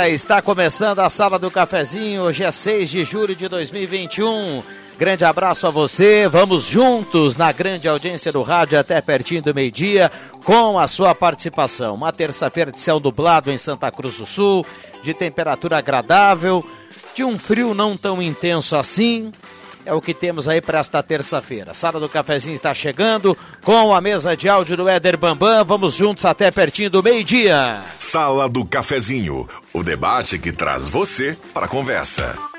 Dia. Está começando a Sala do Cafezinho. Hoje é 6 de julho de 2021. Grande abraço a você. Vamos juntos na grande audiência do rádio até pertinho do meio-dia com a sua participação. Uma terça-feira de céu nublado em Santa Cruz do Sul, de temperatura agradável, de um frio não tão intenso assim é o que temos aí para esta terça-feira. Sala do Cafezinho está chegando com a mesa de áudio do Éder Bambam. Vamos juntos até pertinho do meio-dia. Sala do Cafezinho, o debate que traz você para a conversa.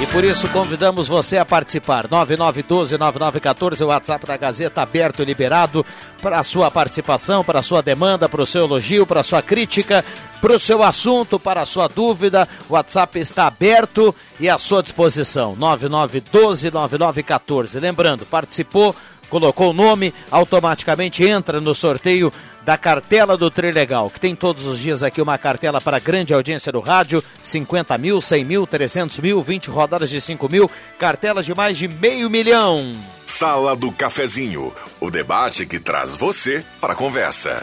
E por isso convidamos você a participar. 9912-9914, o WhatsApp da Gazeta aberto e liberado para a sua participação, para a sua demanda, para o seu elogio, para a sua crítica, para o seu assunto, para a sua dúvida. O WhatsApp está aberto e à sua disposição. 9912-9914. Lembrando, participou, colocou o nome, automaticamente entra no sorteio da cartela do Trilegal, que tem todos os dias aqui uma cartela para grande audiência do rádio, 50 mil, 100 mil, 300 mil, 20 rodadas de 5 mil, cartelas de mais de meio milhão. Sala do Cafezinho, o debate que traz você para a conversa.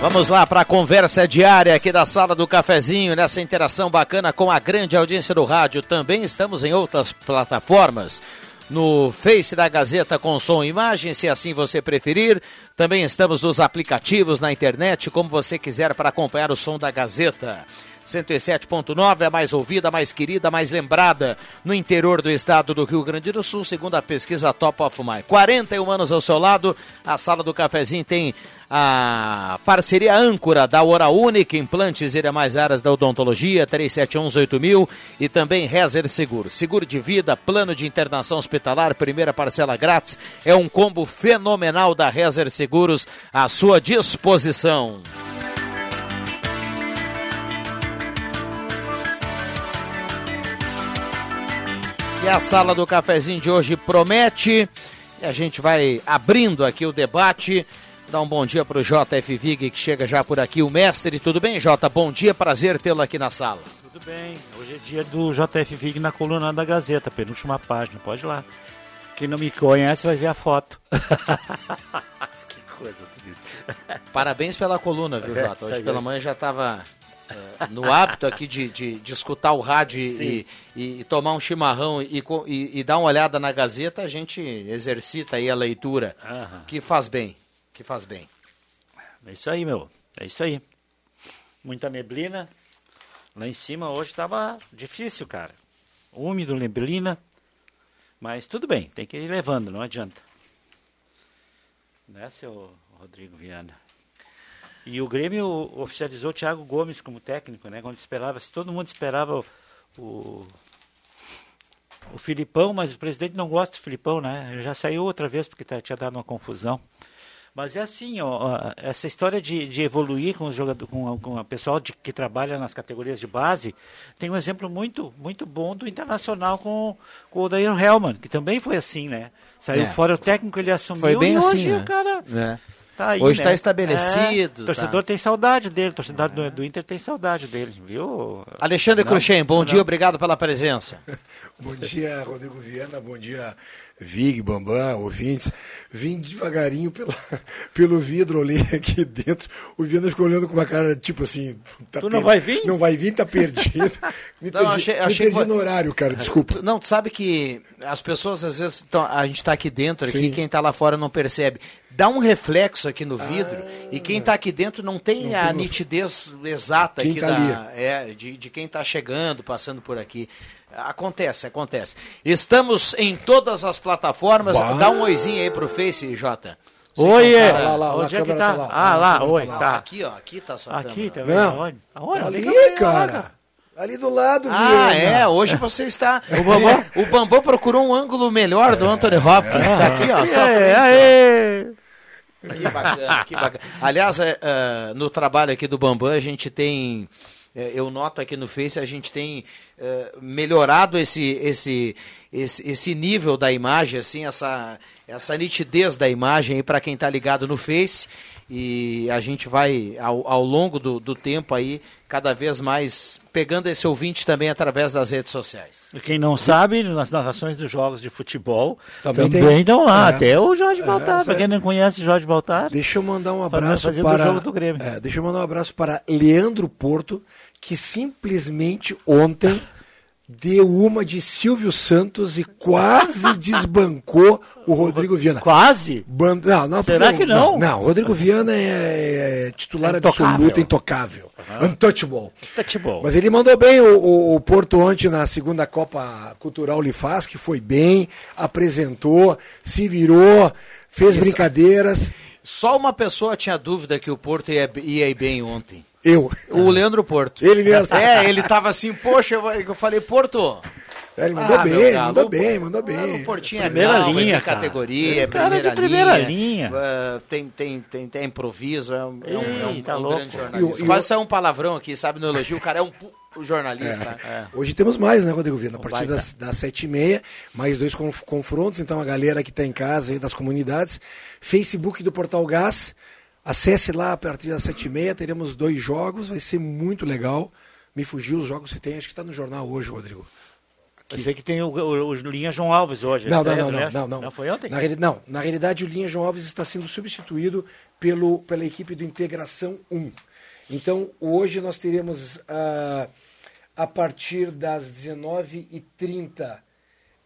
Vamos lá para a conversa diária aqui da sala do cafezinho, nessa interação bacana com a grande audiência do rádio. Também estamos em outras plataformas. No Face da Gazeta com som e imagem, se assim você preferir. Também estamos nos aplicativos na internet, como você quiser, para acompanhar o som da Gazeta. 107.9, a mais ouvida, a mais querida, a mais lembrada no interior do estado do Rio Grande do Sul, segundo a pesquisa Top of Mind. 41 anos ao seu lado, a sala do cafezinho tem a parceria âncora da Hora Única, implantes e demais áreas da odontologia, 37118000 e também Rezer Seguro. Seguro de vida, plano de internação hospitalar, primeira parcela grátis, é um combo fenomenal da Rezer Seguros à sua disposição. E a sala do cafezinho de hoje promete. E a gente vai abrindo aqui o debate. Dá um bom dia para o JF Vig, que chega já por aqui. O mestre, tudo bem, Jota? Bom dia, prazer tê-lo aqui na sala. Tudo bem. Hoje é dia do JF Vig na coluna da Gazeta, penúltima página. Pode ir lá. Quem não me conhece vai ver a foto. que coisa. Parabéns pela coluna, viu, Jota? Hoje pela manhã já estava é, no hábito aqui de, de, de, escutar o rádio e, e, e, tomar um chimarrão e, e, dar uma olhada na Gazeta, a gente exercita aí a leitura, Aham. que faz bem, que faz bem. É isso aí, meu, é isso aí. Muita neblina, lá em cima hoje estava difícil, cara. Úmido, neblina, mas tudo bem, tem que ir levando, não adianta. Né, seu Rodrigo Viana? E o Grêmio oficializou o Thiago Gomes como técnico, né? Quando esperava, se todo mundo esperava o, o Filipão, mas o presidente não gosta do Filipão, né? Ele já saiu outra vez porque tá, tinha dado uma confusão. Mas é assim, ó, essa história de, de evoluir com os jogadores, com, com o pessoal de, que trabalha nas categorias de base, tem um exemplo muito, muito bom do Internacional com, com o Daír Hellman, que também foi assim, né? Saiu é. fora o técnico, ele assumiu foi bem e assim, hoje né? o cara é. Tá aí, Hoje está né? estabelecido. É, o torcedor tá. tem saudade dele, o torcedor é. do, do, Inter tem saudade dele, viu? Alexandre Cruxem, bom não. dia, obrigado pela presença. bom dia, Rodrigo Viana, bom dia, Vig, Bambam, ouvintes, vim devagarinho pela, pelo vidro, olhei aqui dentro. O Viana ficou olhando com uma cara tipo assim. Tá tu não vai vir? Não vai vir, tá perdido. Me não, perdi, achei, achei me perdi que... no horário, cara, desculpa. Não, tu sabe que as pessoas às vezes. Tão, a gente tá aqui dentro, aqui, quem tá lá fora não percebe. Dá um reflexo aqui no vidro ah, e quem tá aqui dentro não tem não a nitidez exata quem aqui tá da, é, de, de quem tá chegando, passando por aqui. Acontece, acontece. Estamos em todas as plataformas. Bah. Dá um oizinho aí pro Face, Jota. Oi, é. Lá, lá, Onde é que tá? tá ah, lá, oi, tá. Aqui, ó, aqui tá só Aqui também. Não. Aonde? Aonde? Ali, cara. Ali do lado, Ah, é, hoje você está. O Bambam, o Bambam procurou um ângulo melhor do Anthony Hopkins. Está aqui, ó. Só é, aê. Que bacana, que bacana. Aliás, é, uh, no trabalho aqui do Bambam, a gente tem é, eu noto aqui no Face, a gente tem é, melhorado esse, esse, esse, esse nível da imagem, assim, essa, essa nitidez da imagem para quem está ligado no Face. E a gente vai, ao, ao longo do, do tempo aí, cada vez mais pegando esse ouvinte também através das redes sociais. E quem não sabe, nas narrações dos jogos de futebol, também, também estão lá. É. Até o Jorge é, Baltar, é, para quem não conhece Jorge Baltar. Deixa eu mandar um abraço para... É, deixa eu mandar um abraço para Leandro Porto, que simplesmente ontem deu uma de Silvio Santos e quase desbancou o Rodrigo Viana. Quase? Band... Não, não, Será porque... que não? não? Não, o Rodrigo Viana é, é titular é absoluto, intocável. Uhum. Untouchable. Untouchable. Mas ele mandou bem o, o, o, Porto ontem na segunda Copa Cultural Lifaz, que foi bem, apresentou, se virou, fez Isso. brincadeiras. Só uma pessoa tinha dúvida que o Porto ia, ia bem ontem. Eu. O Leandro Porto. Ele mesmo. É, ele tava assim, poxa, eu falei, Porto. É, ele mandou ah, bem, galo, mandou bem, mandou bem. O Portinho é primeira calma, linha, é categoria, é primeira, primeira linha. linha. Uh, tem, tem, tem, tem improviso, é um, Ei, é um, é um, tá um grande jornalista. Quase saiu um palavrão aqui, sabe, no elogio. O cara é um jornalista. É. É. Hoje temos mais, né, Rodrigo Viana? A partir das, das sete e meia, mais dois confrontos. Então a galera que está em casa aí das comunidades. Facebook do Portal Gás. Acesse lá a partir das sete e meia, teremos dois jogos, vai ser muito legal. Me fugiu os jogos que tem, acho que está no jornal hoje, Rodrigo. Aqui. Eu sei que tem o, o, o, Linha João Alves hoje. Não, não, não, não, não, não. Não foi ontem? Na, não, na realidade o Linha João Alves está sendo substituído pelo, pela equipe do Integração 1. Então hoje nós teremos uh, a partir das 19h30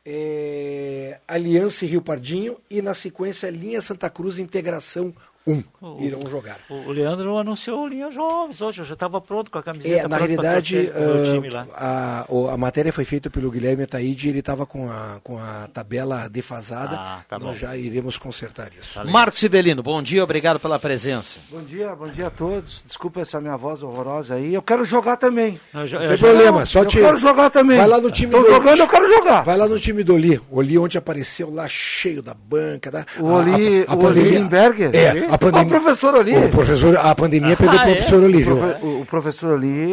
é, Aliança e Rio Pardinho e na sequência Linha Santa Cruz Integração um o, irão jogar. O Leandro anunciou o Linha Jovens hoje, eu já estava pronto com a camiseta. É, na realidade, uh, a, a matéria foi feita pelo Guilherme Ataíde e ele estava com a, com a tabela defasada. Ah, tá Nós bom. já iremos consertar isso. Tá Marcos Sibelino, bom dia, obrigado pela presença. Bom dia, bom dia a todos. Desculpa essa minha voz horrorosa aí. Eu quero jogar também. Não, não tem problema, só te. Eu quero jogar também. Vai lá no time Tô do jogando, eu quero jogar. Vai lá no time do Oli. O Oli ontem apareceu lá cheio da banca. Da, o Oli, a, a, a o pandemia, Limberger? É, a pandemia. O professor ali. O professor, a pandemia pegou ah, o professor é? ali, viu? O, o professor ali,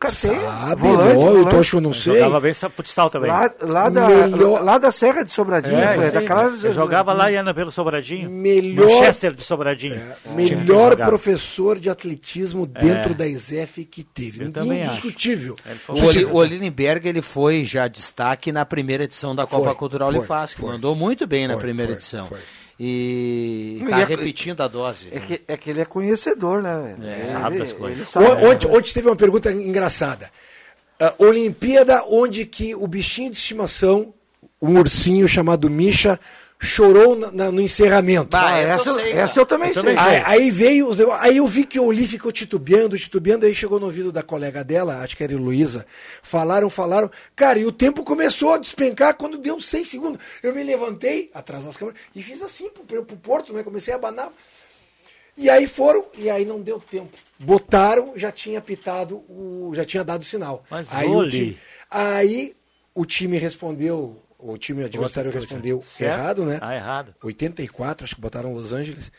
carteira. Sabe, volante, não, volante. eu acho que eu não sei. Jogava bem futsal também. Lá, lá, da, Melhor... lá da Serra de Sobradinho, é, daquelas... Eu jogava lá e anda pelo Sobradinho. Melhor... Manchester de Sobradinho. É, melhor professor de atletismo dentro é. da ESEF que teve. Eu Indiscutível. O, o Olinenberg, ele foi já destaque na primeira edição da Copa foi, Cultural Lifasc. Mandou muito bem na primeira edição. E está é, repetindo a dose. É que, é que ele é conhecedor, né? É, sabe as coisas. Sabe, ontem, ontem teve uma pergunta engraçada. Uh, Olimpíada onde que o bichinho de estimação, um ursinho chamado Misha, chorou na, no encerramento. Bah, ah, essa, eu sei, essa eu também eu sei. Aí, aí, veio, aí eu vi que o Oli ficou titubeando, titubeando, aí chegou no ouvido da colega dela, acho que era Luísa, falaram, falaram, cara, e o tempo começou a despencar quando deu seis segundos. Eu me levantei, atrás das câmeras, e fiz assim pro, pro porto, né, comecei a abanar. E aí foram, e aí não deu tempo. Botaram, já tinha pitado, o, já tinha dado o sinal. Mas aí, o time, aí o time respondeu o time adversário respondeu errado, né? Ah, errado. 84, acho que botaram Los Angeles.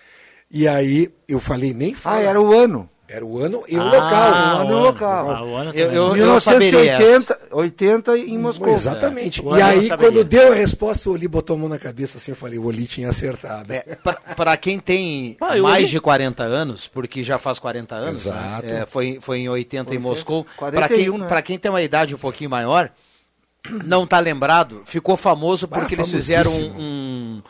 E aí eu falei, nem fala. Ah, era o ano. Era o ano e o ah, local. O ano e o local. Ah, o ano eu, eu, 1980 80 em Moscou. Exatamente. É. E aí, quando deu a resposta, o Oli botou a mão na cabeça assim, eu falei, o Oli tinha acertado. É, Para quem tem ah, mais de 40 anos, porque já faz 40 anos, né? é, foi, foi em 80 em Moscou. Para quem, né? quem tem uma idade um pouquinho maior, não tá lembrado, ficou famoso Ah, porque eles fizeram um, um,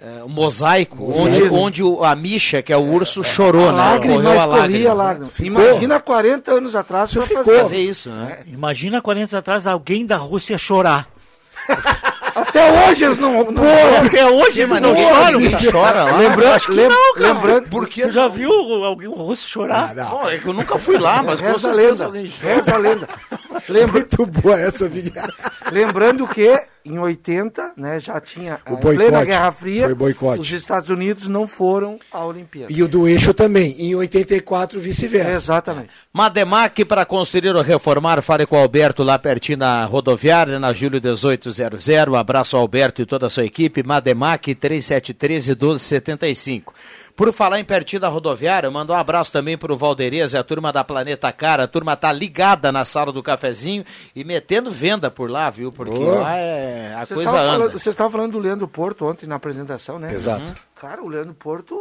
é, um mosaico, Mosaico. onde, onde a Misha, que é o urso, chorou, A né? lágrima, Correu a lágrima. a lágrima. Imagina 40 anos atrás Ficou. fazer. Fazer isso, né? Imagina 40 anos atrás alguém da Rússia chorar. Até hoje eles não... não Até hoje eles não choram. Ninguém chora lá. lembrando, lem- lembrando, Por que Tu já viu alguém um russo chorar? não. Pô, é que eu nunca fui lá, mas com reza a certeza lenda, alguém chora. reza a lenda. Lembra, Muito boa essa, Miguel. lembrando que em 80, né, já tinha O plena boicote. Guerra Fria, Foi boicote. os Estados Unidos não foram à Olimpíada. E o do eixo também. Em 84, vice-versa. Exatamente. Mademac para construir ou reformar, fale com o Alberto lá pertinho na rodoviária, na Júlio 1800. Um abraço ao Alberto e toda a sua equipe. Mademac 3713 1275. Por falar em pertinho da rodoviária, mando um abraço também para o Valderez e a turma da Planeta Cara. A turma tá ligada na sala do cafezinho e metendo venda por lá, viu? Porque lá é, a coisa anda. falando, vocês estavam falando do Leandro Porto ontem na apresentação, né? Exato. Cara, o Leandro Porto,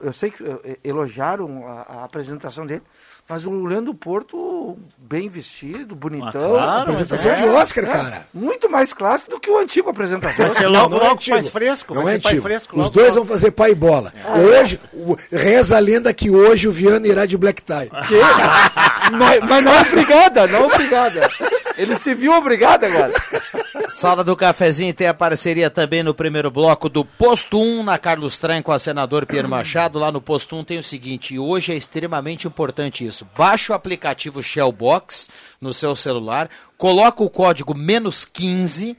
eu sei que eh, elogiaram a, a apresentação dele, mas o Leandro Porto bem vestido, bonitão. claro, Apresentação É, de Oscar, é, cara. Muito mais classe do que o antigo apresentador. Vai ser logo, Não, não é logo antigo. pai fresco. Não vai é ser pai antigo. fresco. Os dois logo. vão fazer pai e bola. Hoje, o- reza a lenda que hoje o Viana irá de black tie. Que? mas, mas não obrigada, não obrigada. Ele se viu obrigado agora. Sala do Cafezinho tem a parceria também no primeiro bloco do Posto 1 na Carlos Tran com a senador Pierre Machado. Lá no Posto 1 tem o seguinte, e hoje é extremamente importante isso. Baixa o aplicativo Shellbox no seu celular, coloca o código menos 15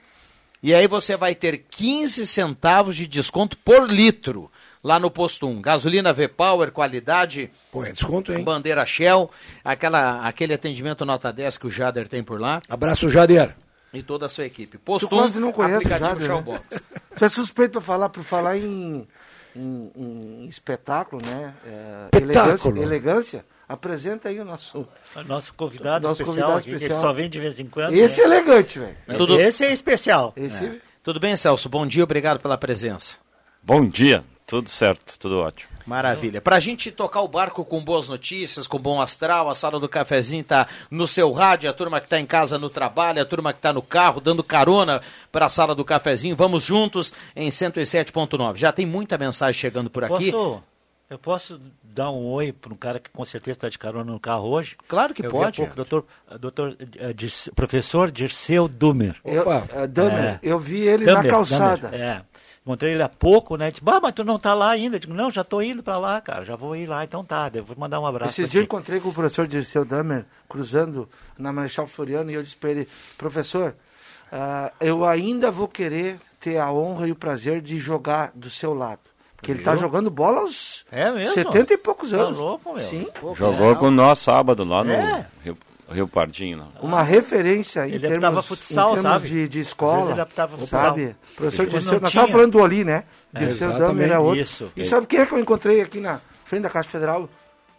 e aí você vai ter 15 centavos de desconto por litro lá no Posto 1. Gasolina V-Power, qualidade Pô, é desconto, hein? bandeira Shell, aquela, aquele atendimento nota 10 que o Jader tem por lá Abraço, Jader. E toda a sua equipe. Posto Tu quase não conhece o aplicativo Jader, né? Tu é suspeito para falar, por falar em, em- em espetáculo, né? É, Espetáculo. Elegância, elegância. Apresenta aí o nosso. Nosso convidado Nosso especial convidado aqui, que especial. ele só vem de vez em quando. Esse né? é elegante, velho. Tudo- Esse é especial. Esse. Tudo bem, Celso? Bom dia, obrigado pela presença. Bom dia, tudo certo, tudo ótimo. Maravilha. Pra gente tocar o barco com boas notícias, com bom astral, a sala do cafezinho tá no seu rádio, a turma que tá em casa no trabalho, a turma que tá no carro, dando carona para a sala do cafezinho. Vamos juntos em 107.9. Já tem muita mensagem chegando por aqui. Posso, eu posso dar um oi para um cara que com certeza está de carona no carro hoje? Claro que eu vi há pode. pouco, doutor, doutor, eh, Dirce- professor Dirceu Dumer. Eu, é, Damer, É. eu vi ele Dumer, na calçada. Dumer, é. Encontrei ele há pouco, né? Disse, bah, mas tu não tá lá ainda. Eu digo, não, já tô indo para lá, cara. Já vou ir lá, então tá. Eu vou mandar um abraço. Esses dias eu encontrei com o professor Dirceu Damer cruzando na Marechal Floriano e eu disse para ele, professor, ah, eu ainda vou querer ter a honra e o prazer de jogar do seu lado. Porque ele está Viu? jogando bola aos É mesmo? 70 e poucos Tá anos. louco, meu. Sim. Pô, Jogou legal. com nós sábado lá no É. Rio, Rio Pardinho. Lá. Uma referência em Ele termos, futsal, em termos sabe? de, de escola. ele apitava futsal. Sabe? Professor não nós estávamos falando do Ali, né? Dirceu. Damer era outro. Isso. E sabe quem é que eu encontrei aqui na frente da Caixa Federal?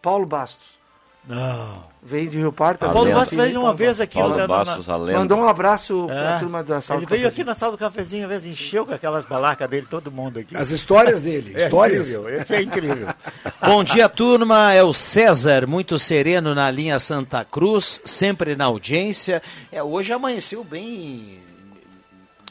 Paulo Bastos. Não. Veio de Rio Parto. Paulo Paulo. Bastos veio uma vez aqui Paulo no na- Bastos, a lenda. Mandou um abraço pra É. turma da sala Ele veio aqui na sala do cafezinho, uma vez encheu com aquelas balacas dele, todo mundo aqui. As histórias dele. É histórias. incrível, esse é incrível. Bom dia, turma. É o César, muito sereno na linha Santa Cruz, sempre na audiência. É, hoje amanheceu bem,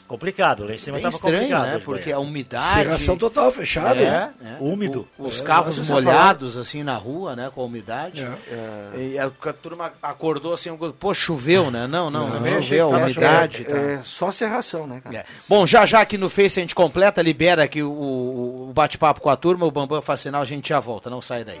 complicado, lá em cima bem estava estranho, complicado. né? Porque a umidade. Cerração total, fechada. É, né? úmido. O- os É, carros molhados, assim, na rua, né? Com a umidade. É. E a, a turma acordou assim, pô, choveu, né? Não, não, não, Não, choveu, a umidade. É, tá. é só serração, né, cara? É. Bom, já já aqui no Face a gente completa, libera aqui o, o- o bate-papo com a turma, o Bambam faz sinal, a gente já volta, não sai daí.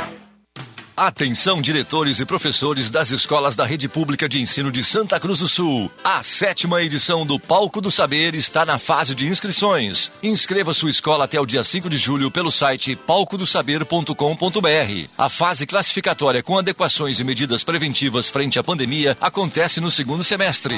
Atenção, diretores e professores das escolas da Rede Pública de Ensino de Santa Cruz do Sul. A sétima edição do Palco do Saber está na fase de inscrições. Inscreva sua escola até o dia 5 de julho pelo site palcodosaber.com.br. A fase classificatória com adequações e medidas preventivas frente à pandemia acontece no segundo semestre.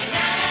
Nah.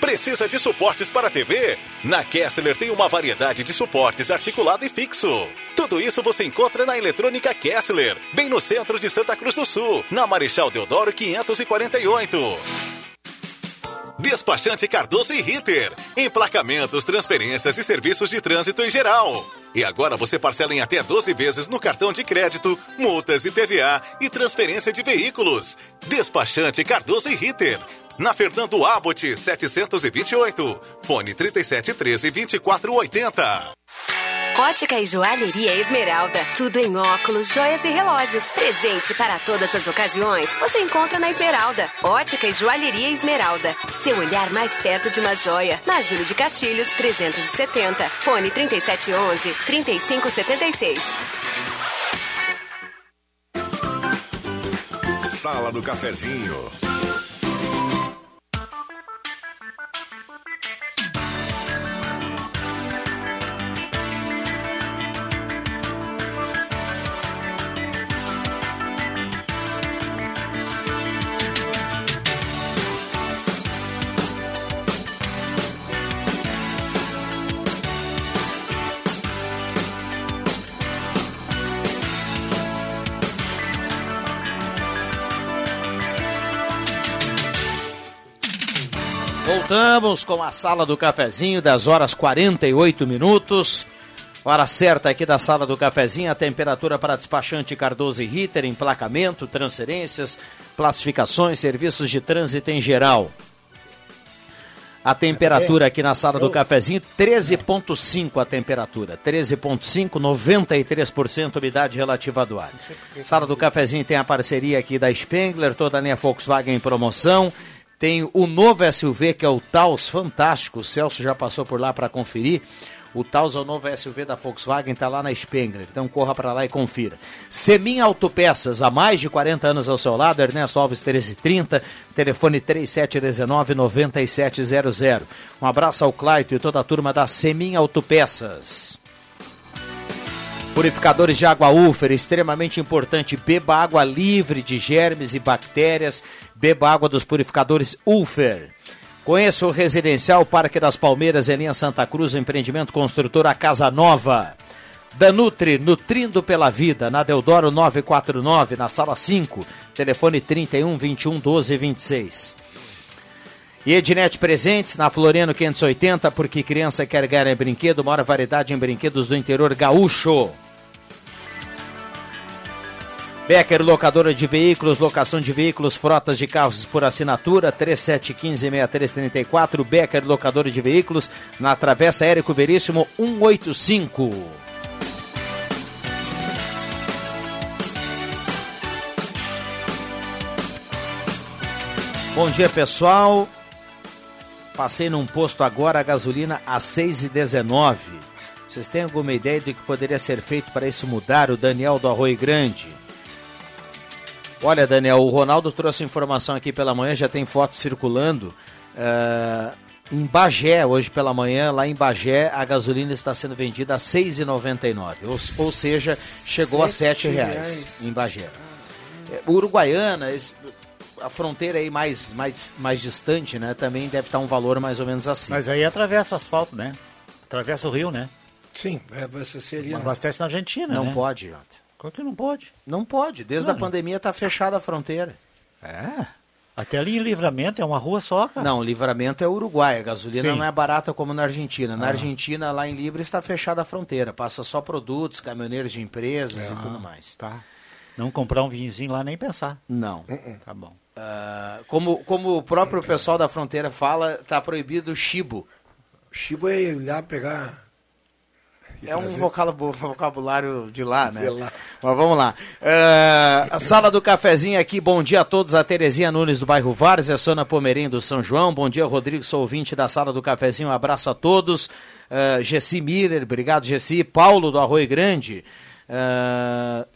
Precisa de suportes para TV? Na Kessler tem uma variedade de suportes articulado e fixo. Tudo isso você encontra na Eletrônica Kessler, bem no centro de Santa Cruz do Sul, na Marechal Deodoro 548. Despachante Cardoso e Ritter. Emplacamentos, transferências e serviços de trânsito em geral. E agora você parcela em até 12 vezes no cartão de crédito, multas e PVA e transferência de veículos. Despachante Cardoso e Ritter. Na Fernando Abbott, 728. Fone 3713 2480. Ótica e Joalheria Esmeralda. Tudo em óculos, joias e relógios. Presente para todas as ocasiões. Você encontra na Esmeralda. Ótica e Joalheria Esmeralda. Seu olhar mais perto de uma joia. Na Júlio de Castilhos, 370. Fone 3711 3576. Sala do Cafezinho. Voltamos com a sala do cafezinho das horas 48 minutos. Hora certa aqui da sala do cafezinho, a temperatura para despachante Cardoso e Ritter, emplacamento, transferências, classificações, serviços de trânsito em geral. A temperatura aqui na sala do cafezinho, 13,5 a temperatura. 13,5, 93% umidade relativa do ar. Sala do cafezinho tem a parceria aqui da Spengler, toda a linha Volkswagen em promoção. Tem o novo SUV que é o Taos, fantástico. O Celso já passou por lá para conferir. O Taos é o novo SUV da Volkswagen, está lá na Spengler. Então corra para lá e confira. Semin Autopeças, há mais de 40 anos ao seu lado, Ernesto Alves 1330, telefone 3719-9700. Um abraço ao Claito e toda a turma da Semin Autopeças. Purificadores de água Ufer, extremamente importante. Beba água livre de germes e bactérias. Beba água dos purificadores Ufer. Conheça o Residencial Parque das Palmeiras em linha Santa Cruz, empreendimento construtor a Casa Nova. Danutri, nutrindo pela vida, na Deodoro 949, na sala 5, telefone 31 21 12 26. E Ednet Presentes, na Floriano 580, porque criança quer ganhar em brinquedo, maior variedade em brinquedos do interior gaúcho. Becker Locadora de Veículos, locação de veículos, frotas de carros por assinatura, 3715-6334. Becker Locadora de Veículos, na Travessa Érico Veríssimo 185. Bom dia, pessoal. Passei num posto agora a gasolina a 6,19. Vocês têm alguma ideia do que poderia ser feito para isso mudar? O Daniel do Arroio Grande. Olha, Daniel, o Ronaldo trouxe informação aqui pela manhã, já tem foto circulando. Uh, em Bagé, hoje pela manhã, lá em Bagé, a gasolina está sendo vendida a R$ 6,99. Ou, ou seja, chegou a 7,00 reais em Bagé. Uruguaiana, a fronteira aí mais, mais, mais distante, né? Também deve estar um valor mais ou menos assim. Mas aí atravessa o asfalto, né? Atravessa o rio, né? Sim, é, seria. Mas abastece na Argentina, Não né? pode, Jota. Como que não pode? Não pode. Desde Não. a pandemia está fechada a fronteira. É. Até ali em Livramento é uma rua só, cara. Não, o livramento é Uruguai. A gasolina Sim. não é barata como na Argentina. Na Ah. Argentina, lá em Libra, está fechada a fronteira. Passa só produtos, caminhoneiros de empresas e tudo mais. Tá. Não comprar um vinhozinho lá nem pensar. Não. Tá bom. Ah, como, como o próprio pessoal da fronteira fala, está proibido o chibo. Chibo é ir lá pegar. É um vocabulário de lá, né? De lá. Mas vamos lá. É, a sala do cafezinho aqui, bom dia a todos. A Terezinha Nunes do bairro Várzea, Sona Pomerém do São João. Bom dia, Rodrigo, sou ouvinte da sala do cafezinho. Um abraço a todos. É, Gessi Miller, obrigado, Gessi. Paulo do Arroio Grande. É,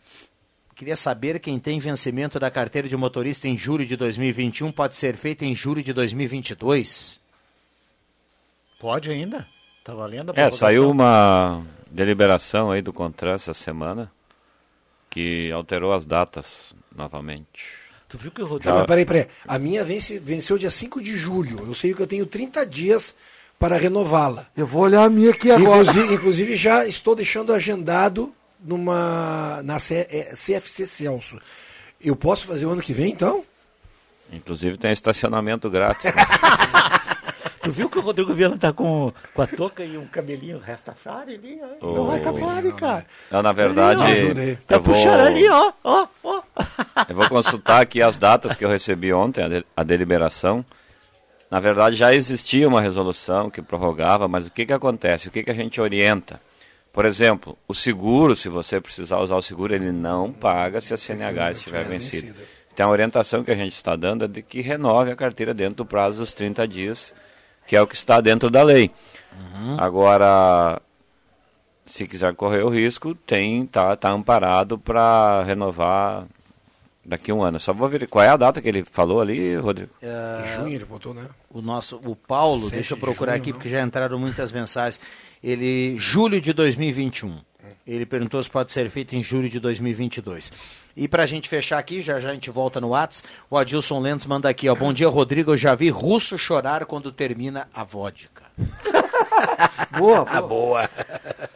Queria saber quem tem vencimento da carteira de motorista em julho de 2021 pode ser feito em julho de 2022. Pode ainda? Tá valendo a É, saiu uma deliberação aí do CONTRAN essa semana que alterou as datas novamente. Tu viu que o Tá, mas peraí, peraí. A minha vence, venceu dia 5 de julho. Eu sei que eu tenho 30 dias para renová-la. Eu vou olhar a minha aqui agora. Inclusive, inclusive já estou deixando agendado numa na C- é, CFC Celso. Eu posso fazer o ano que vem, então? Inclusive tem estacionamento grátis. né? Tu viu que o Rodrigo Viana tá com, com a touca e um cabelinho Rastafari ali? ó? Ô, Não vai Rastafari, cara. Não, na verdade, Ali. Tá vou- puxando ali, ó, ó, ó. Eu vou consultar aqui as datas que eu recebi ontem, a, de- a deliberação. Na verdade, já existia uma resolução que prorrogava, mas o que, que acontece? O que, que a gente orienta? Por exemplo, o seguro, se você precisar usar o seguro, ele não paga se a CNH estiver vencida. Então, a orientação que a gente está dando é de que renove a carteira dentro do prazo dos 30 dias, que é o que está dentro da lei. Agora, se quiser correr o risco, tem tá, tá amparado para renovar daqui a um ano. Só vou ver qual é a data que ele falou ali, Rodrigo. É, Junho ele botou, né? O nosso, o Paulo, deixa eu de procurar junho, aqui não? porque já entraram muitas mensagens. Ele, julho de 2021. Ele perguntou se pode ser feito em julho de 2022. E pra gente fechar aqui, já já a gente volta no Whats, o Adilson Lentes manda aqui, ó. Bom dia, Rodrigo. Eu já vi russo chorar quando termina a vodka. Boa, Ah, boa. boa.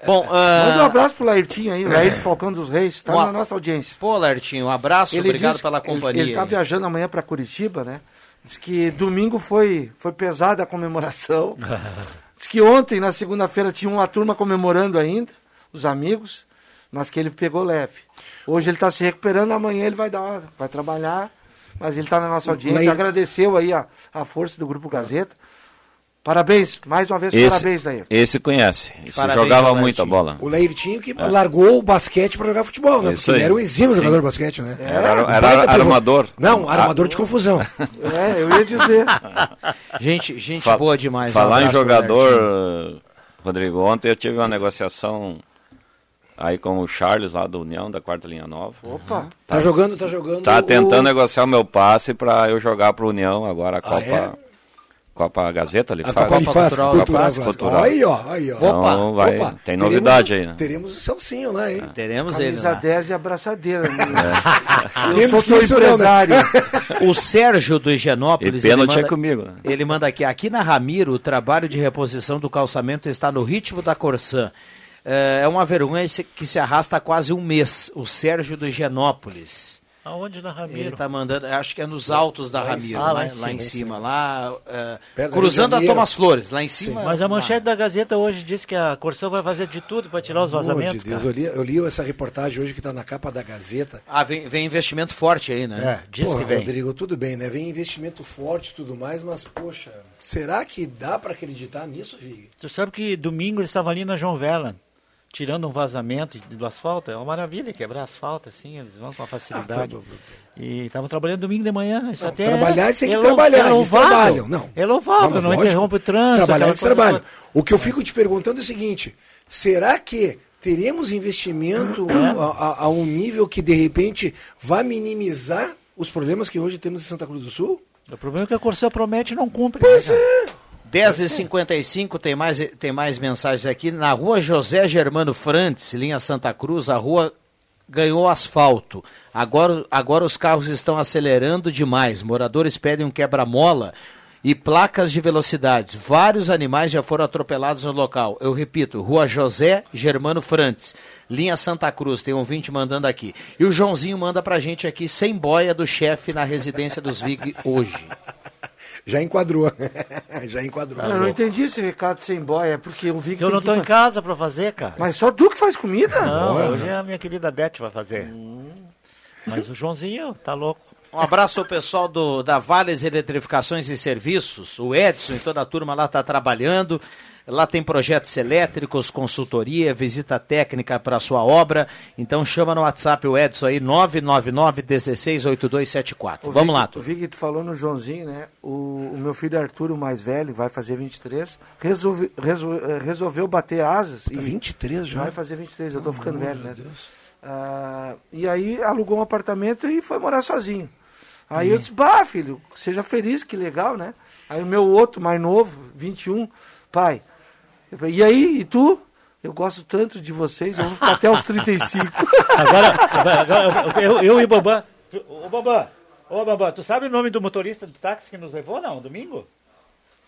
Bom, ah, Manda um abraço pro Lairtinho aí, Lair Falcão dos Reis, tá a- na nossa audiência. Pô, Lertinho, um abraço, obrigado disse- pela ele- companhia. Ele, tá viajando amanhã para Curitiba, né? Diz que domingo foi, foi pesada a comemoração. Diz que ontem, na segunda-feira, tinha uma turma comemorando ainda, os amigos, mas que ele pegou leve. Hoje ele está se recuperando, amanhã ele vai dar, vai trabalhar, mas ele está na nossa audiência. Agradeceu aí a, a força do Grupo Gazeta. Parabéns, mais uma vez, Esse, parabéns, Lair. esse conhece. Esse Parabéns jogava muito a bola. O Lairtinho que largou o basquete para jogar futebol, né? Isso Porque ele aí. era um exímio Sim. jogador de basquete, né? Era, Um era baita pivô. armador. Não, armador de confusão. É, eu ia dizer. Gente, gente Fa- boa demais. um Falar em abraço pro jogador. Rodrigo, ontem eu tive uma negociação aí com o Charles lá do União, da quarta linha nova. Opa, Tá jogando, tá jogando. Tá o- tentando negociar o meu passe pra eu jogar pro União agora a Ah, Copa. é? Copa Gazeta ali A faz. Copa faz, Cultural, cultural, faz. cultural. Aí, ó, aí, ó. Então vai- Opa, tem teremos novidade o- aí, né? Teremos o Celcinho lá, hein? Teremos ele Camisa lá. 10 e abraçadeira. né? Eu Temos sou teu né? empresário. O Sérgio do Higienópolis. E pênalti ele é comigo, né? Ele manda aqui. Aqui na Ramiro, o trabalho de reposição do calçamento está no ritmo da Corsã. É é uma vergonha que se arrasta há quase um mês. O Sérgio do Higienópolis. Aonde na Ele Ramiro? está mandando, acho que é nos altos da Lá Ramiro, lá, lá em lá cima, em em cima, lá da cruzando a. Thomas Flores, lá em cima. Mas a lá. manchete da Gazeta hoje diz que a Corsão vai fazer de tudo para tirar os vazamentos. de Deus, eu li, eu li essa reportagem hoje que está na capa da Gazeta. Ah, vem, vem investimento forte aí, né? É, diz Pô, que vem. Rodrigo, tudo bem, né? Vem investimento forte e tudo mais, mas, poxa, será que dá para acreditar nisso, Vig? Tu sabe que domingo eles estavam ali na João Vela, tirando um vazamento do asfalto. É uma maravilha quebrar asfalto assim, eles vão com uma facilidade. Ah, tá, E estavam trabalhando domingo de manhã. Isso Não, até trabalhar, eles têm que é trabalhar, é louvável. trabalham. Não. É louvável, não, lógico, interrompe o trânsito. Trabalhar, eles coisa trabalham. O que eu fico te perguntando é o seguinte: será que teremos investimento É. a, a- a um nível que, de repente, vai minimizar os problemas que hoje temos em Santa Cruz do Sul? O problema é que a Corsã promete e não cumpre. Pois né, é. 10h55, tem mais, tem mais mensagens aqui. Na rua José Germano Frantes, linha Santa Cruz, a rua ganhou asfalto. Agora, agora os carros estão acelerando demais. Moradores pedem um quebra-mola e placas de velocidades. Vários animais já foram atropelados no local. Eu repito, rua José Germano Frantes, linha Santa Cruz. Tem um ouvinte mandando aqui. E o Joãozinho manda pra gente aqui, sem boia do chefe na residência dos Vig hoje. Já enquadrou. Já enquadrou. Eu não entendi esse recado sem boia, é porque eu vi que Eu não que estou em casa para fazer, cara. Mas só tu que faz comida? Não, Olha. hoje a minha querida Beth vai fazer. Mas o Joãozinho tá louco. Um abraço ao pessoal do, da Vales Eletrificações e Serviços, o Edson e toda a turma lá está trabalhando. Lá tem projetos elétricos, consultoria, visita técnica para sua obra. Então chama no WhatsApp o Edson aí, 999 168274. O Vamos Vig- lá, O tu. Vig, tu falou no Joãozinho, né? O, o meu filho Arthur, o mais velho, vai fazer 23, resolve, resol- eh, resolveu bater asas. Tá 23 já? Vai fazer 23, eu tô ficando velho, né? Ah, e aí alugou um apartamento e foi morar sozinho. Aí eu disse, bah, filho, seja feliz, que legal, né? Aí o meu outro, mais novo, 21, pai, eu falei, e aí, e tu? Eu gosto tanto de vocês, eu vou ficar até os 35. Agora, agora, agora, eu, eu e o Bambam. Ô Bambam, ô Bambam, tu sabe o nome do motorista do táxi que nos levou, não, domingo?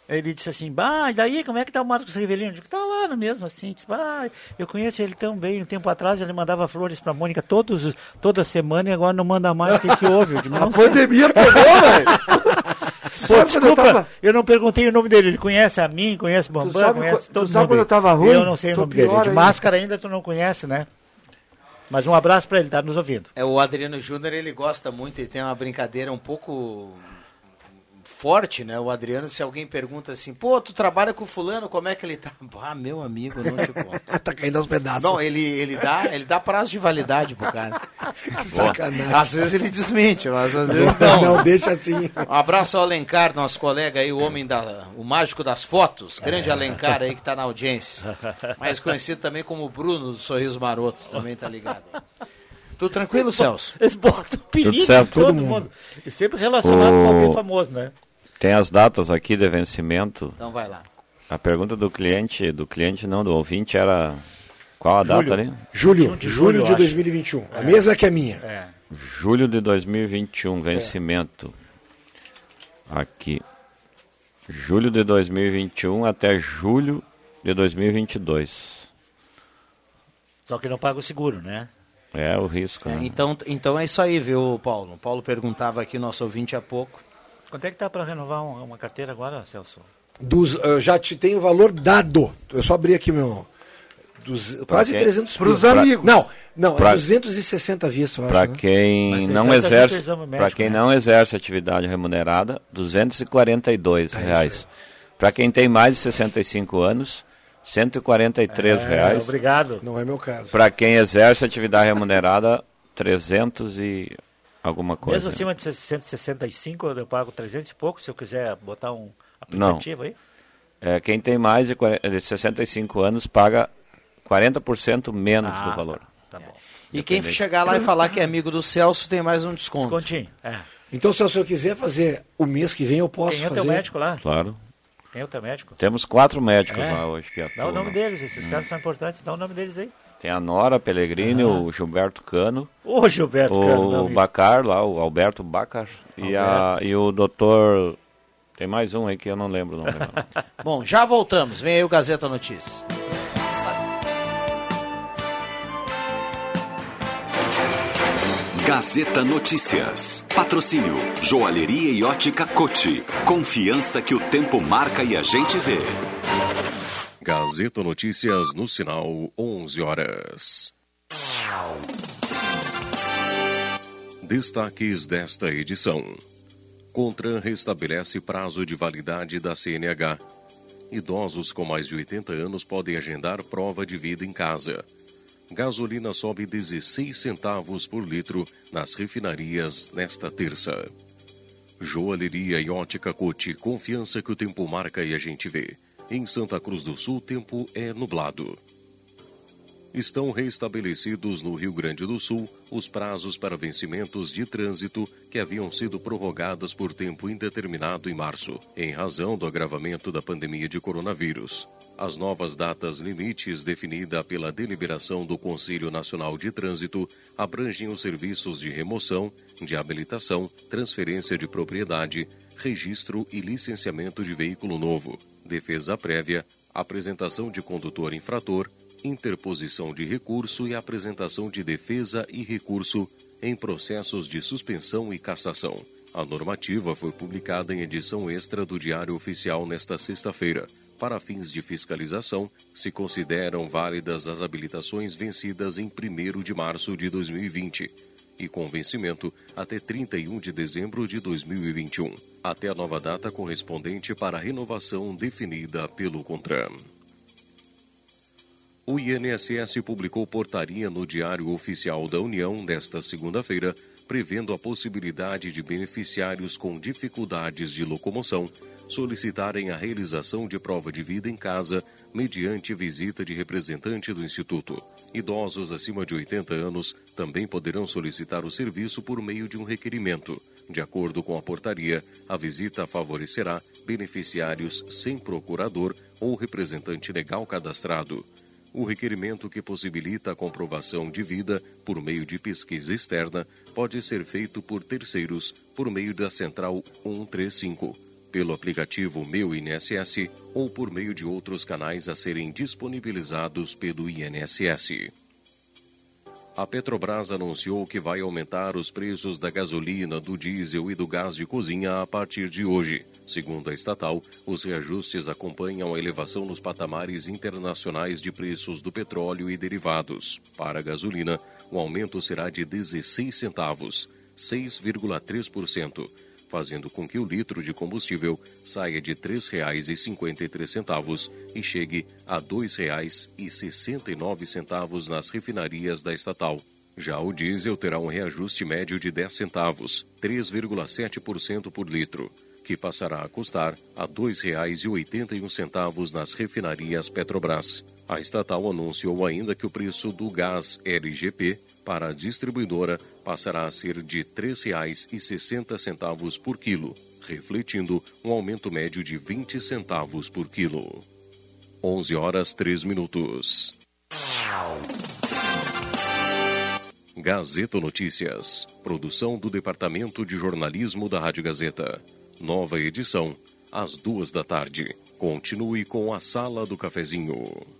Ele disse assim, bah, e daí, como é que tá o Marcos Rivelino? Eu digo, tá lá no mesmo, assim. Disse, bah, eu conheço ele tão bem. Um tempo atrás ele mandava flores pra Mônica todos, os- toda semana e agora não manda mais. O que, que houve? Digo, A pandemia pegou, velho. Pô, Sabe quando eu desculpa, tava- eu não perguntei o nome dele. Ele conhece a mim, conhece o Bambam, sabe conhece todo tu sabe mundo. quando eu tava ruim? Eu não sei o nome dele. De máscara ainda tu não conhece, né? Mas um abraço pra ele, tá nos ouvindo. É, o Adriano Júnior, ele gosta muito, ele tem uma brincadeira um pouco forte, né? O Adriano, se alguém pergunta assim, pô, tu trabalha com fulano, como é que ele tá? Ah, meu amigo, não te conto. tá caindo aos pedaços. Não, ele, ele, dá, ele dá prazo de validade pro cara. Que sacanagem. Às vezes ele desmente, mas às vezes não. Não, deixa assim. Um abraço ao Alencar, nosso colega aí, o homem da. o mágico das fotos, grande É. Alencar aí que tá na audiência. Mais conhecido também como Bruno do Sorriso Maroto, também tá ligado. Tudo tranquilo, Celso? Eles botam perigo Tudo certo. todo Todo mundo. mundo. E sempre relacionado com alguém O- famoso, né? Tem as datas aqui de vencimento. Então vai lá. A pergunta do cliente, do cliente não, do ouvinte era qual a Julho. data ali? Julho, de julho, julho, de eu 2021. A mesma que a minha. É. Julho de 2021, vencimento. Aqui. Julho de 2021 até julho de 2022. Só que não paga o seguro, né? É o risco, É, né? então, então é isso aí, viu, Paulo? O Paulo perguntava aqui, nosso ouvinte há pouco. Quanto é que tá para renovar uma, uma carteira agora, Celso? Dos, eu já te tenho o valor dado. Eu só abri aqui meu. Dos, quase quem? 300 Pros pila. amigos. Não, não, Pra- é 260 vistos, eu acho. Para né? quem não 60 exerce, para quem né? não exerce atividade remunerada, 242 reais. Para quem tem mais de 65 anos, 143 reais. Obrigado. Não é meu caso. Para quem exerce atividade remunerada, 300 e alguma coisa. Mesmo acima de 165, eu pago 300 e pouco, se eu quiser botar um Não. aplicativo aí. É, quem tem mais de, 40 de 65 anos paga 40% menos Ah, do valor. Tá bom. E quem chegar lá e falar que é amigo do Celso tem mais um desconto. Descontinho. É. Então, se eu quiser fazer o mês que vem, eu posso é fazer. teu médico lá? Claro. Tem outro médico? Temos quatro médicos É. lá hoje que Dá atuam. o nome deles, esses Hum. caras são importantes, dá o nome deles aí. Tem a Nora Pellegrini, o Gilberto Cano. Ô, Gilberto o Cano, amigo. Bacar lá, o Alberto Bacar. E, a, e o doutor. Tem mais um aí que eu não lembro o nome. Bom, já voltamos. Vem aí o Gazeta Notícias. Gazeta Notícias. Patrocínio Joalheria e Ótica Cote. Confiança que o tempo marca e a gente vê. Gazeta Notícias no sinal 11 horas. Destaques desta edição. Contran restabelece prazo de validade da CNH. Idosos com mais de 80 anos podem agendar prova de vida em casa. Gasolina sobe 16 centavos por litro nas refinarias nesta terça. Joalheria e ótica Cote, confiança que o tempo marca e a gente vê. Em Santa Cruz do Sul, tempo é nublado. Estão restabelecidos no Rio Grande do Sul os prazos para vencimentos de trânsito que haviam sido prorrogados por tempo indeterminado em março, em razão do agravamento da pandemia de coronavírus. As novas datas limites definidas pela deliberação do Conselho Nacional de Trânsito abrangem os serviços de remoção, de habilitação, transferência de propriedade, registro e licenciamento de veículo novo, defesa prévia, apresentação de condutor infrator, interposição de recurso e apresentação de defesa e recurso em processos de suspensão e cassação. A normativa foi publicada em edição extra do Diário Oficial nesta sexta-feira. Para fins de fiscalização, se consideram válidas as habilitações vencidas em 1 de março de 2020 e com vencimento até 31 de dezembro de 2021, até a nova data correspondente para a renovação definida pelo CONTRAN. O INSS publicou portaria no Diário Oficial da União nesta segunda-feira, prevendo a possibilidade de beneficiários com dificuldades de locomoção solicitarem a realização de prova de vida em casa mediante visita de representante do Instituto. Idosos acima de 80 anos também poderão solicitar o serviço por meio de um requerimento. De acordo com a portaria, a visita favorecerá beneficiários sem procurador ou representante legal cadastrado. O requerimento que possibilita a comprovação de vida por meio de pesquisa externa pode ser feito por terceiros por meio da Central 135, pelo aplicativo Meu INSS ou por meio de outros canais a serem disponibilizados pelo INSS. A Petrobras anunciou que vai aumentar os preços da gasolina, do diesel e do gás de cozinha a partir de hoje. Segundo a estatal, os reajustes acompanham a elevação nos patamares internacionais de preços do petróleo e derivados. Para a gasolina, o aumento será de 16 centavos, 6,3%, fazendo com que o litro de combustível saia de R$ 3,53 e chegue a R$ 2,69 nas refinarias da estatal. Já o diesel terá um reajuste médio de 10 centavos, 3,7% por litro, que passará a custar a R$ 2,81 nas refinarias Petrobras. A estatal anunciou ainda que o preço do gás LGP para a distribuidora passará a ser de R$ 3,60 por quilo, refletindo um aumento médio de 20 centavos por quilo. 11 horas 3 minutos. Gazeta Notícias. Produção do Departamento de Jornalismo da Rádio Gazeta. Nova edição, às duas da tarde. Continue com a Sala do Cafezinho.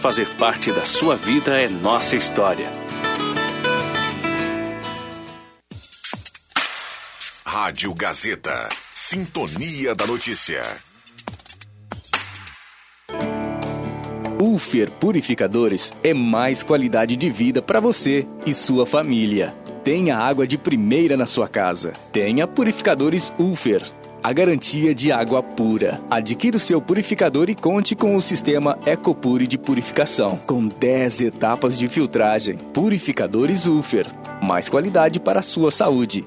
fazer parte da sua vida é nossa história. Rádio Gazeta. Sintonia da Notícia. Ulfer Purificadores é mais qualidade de vida para você e sua família. Tenha água de primeira na sua casa. Tenha purificadores Ulfer. A garantia de água pura. Adquira o seu purificador e conte com o sistema Ecopure de purificação, com 10 etapas de filtragem. Purificadores Ulfer. Mais qualidade para a sua saúde.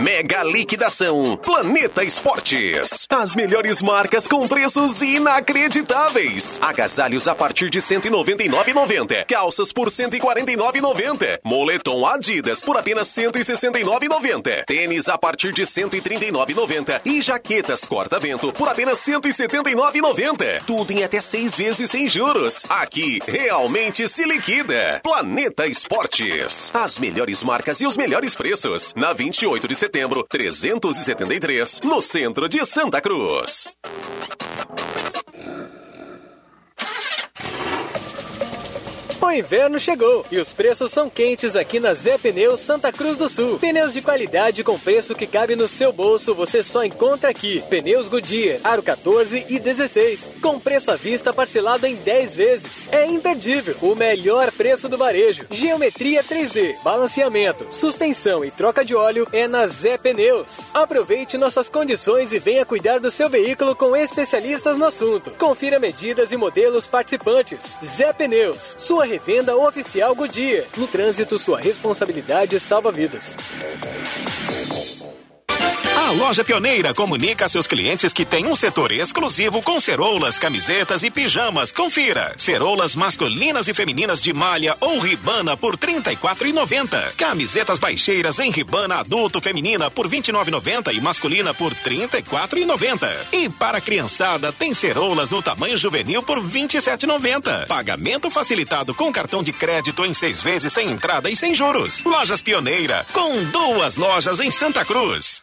Mega liquidação Planeta Esportes. As melhores marcas com preços inacreditáveis. Agasalhos a partir de 199,90. Calças por 149,90. Moletom Adidas por apenas 169,90. Tênis a partir de 139,90 e jaquetas corta-vento por apenas 179,90. Tudo em até seis vezes sem juros. Aqui realmente se liquida. Planeta Esportes. As melhores marcas e os melhores preços. Na 28 de setembro, 373, no centro de Santa Cruz. O inverno chegou e os preços são quentes aqui na Zé Pneus Santa Cruz do Sul. Pneus de qualidade com preço que cabe no seu bolso você só encontra aqui. Pneus Goodyear, aro 14 e 16, com preço à vista parcelado em 10 vezes. É imperdível, o melhor preço do varejo. Geometria 3D, balanceamento, suspensão e troca de óleo é na Zé Pneus. Aproveite nossas condições e venha cuidar do seu veículo com especialistas no assunto. Confira medidas e modelos participantes. Zé Pneus, sua revenda oficial Goodyear. No trânsito, sua responsabilidade salva vidas. A loja Pioneira comunica a seus clientes que tem um setor exclusivo com ceroulas, camisetas e pijamas. Confira. Ceroulas masculinas e femininas de malha ou ribana por R$ 34,90. Camisetas baixeiras em ribana adulto feminina por R$ 29,90 e masculina por R$ 34,90. E para a criançada tem ceroulas no tamanho juvenil por R$ 27,90. Pagamento facilitado com cartão de crédito em seis vezes sem entrada e sem juros. Lojas Pioneira, com duas lojas em Santa Cruz.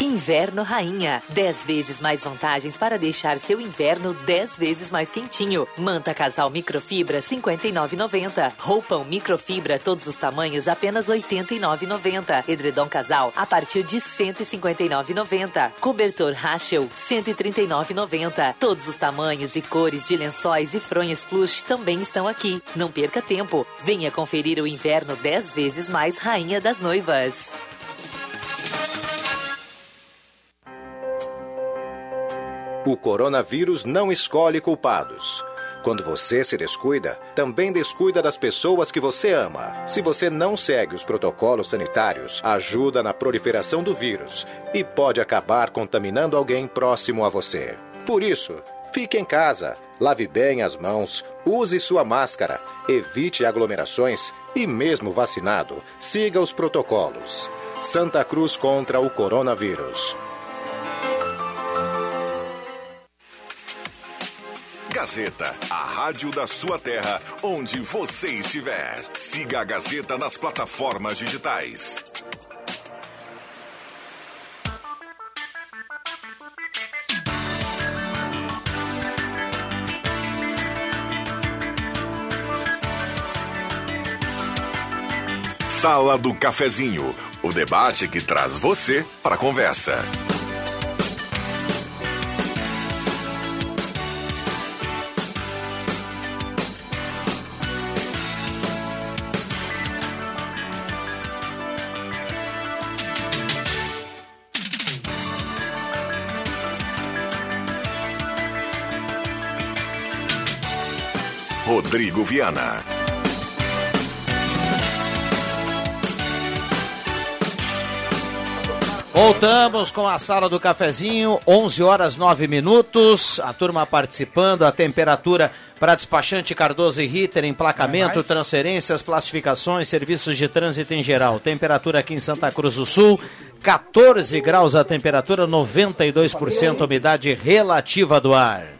Inverno Rainha. 10 vezes mais vantagens para deixar seu inverno 10 vezes mais quentinho. Manta casal microfibra 59,90. Roupão microfibra todos os tamanhos apenas 89,90. Edredom casal a partir de 159,90. Cobertor Rachel 139,90. Todos os tamanhos e cores de lençóis e fronhas plush também estão aqui. Não perca tempo. Venha conferir o inverno 10 vezes mais Rainha das Noivas. O coronavírus não escolhe culpados. Quando você se descuida, também descuida das pessoas que você ama. Se você não segue os protocolos sanitários, ajuda na proliferação do vírus e pode acabar contaminando alguém próximo a você. Por isso, fique em casa, lave bem as mãos, use sua máscara, evite aglomerações e, mesmo vacinado, siga os protocolos. Santa Cruz contra o coronavírus. Gazeta, a rádio da sua terra, onde você estiver. Siga a Gazeta nas plataformas digitais. Sala do Cafezinho, o debate que traz você para a conversa. Rodrigo Viana. Voltamos com a sala do cafezinho, 11 horas 9 minutos. A turma participando, a temperatura para despachante Cardoso e Ritter, emplacamento, transferências, classificações, serviços de trânsito em geral. Temperatura aqui em Santa Cruz do Sul, 14 graus a temperatura, 92% umidade relativa do ar.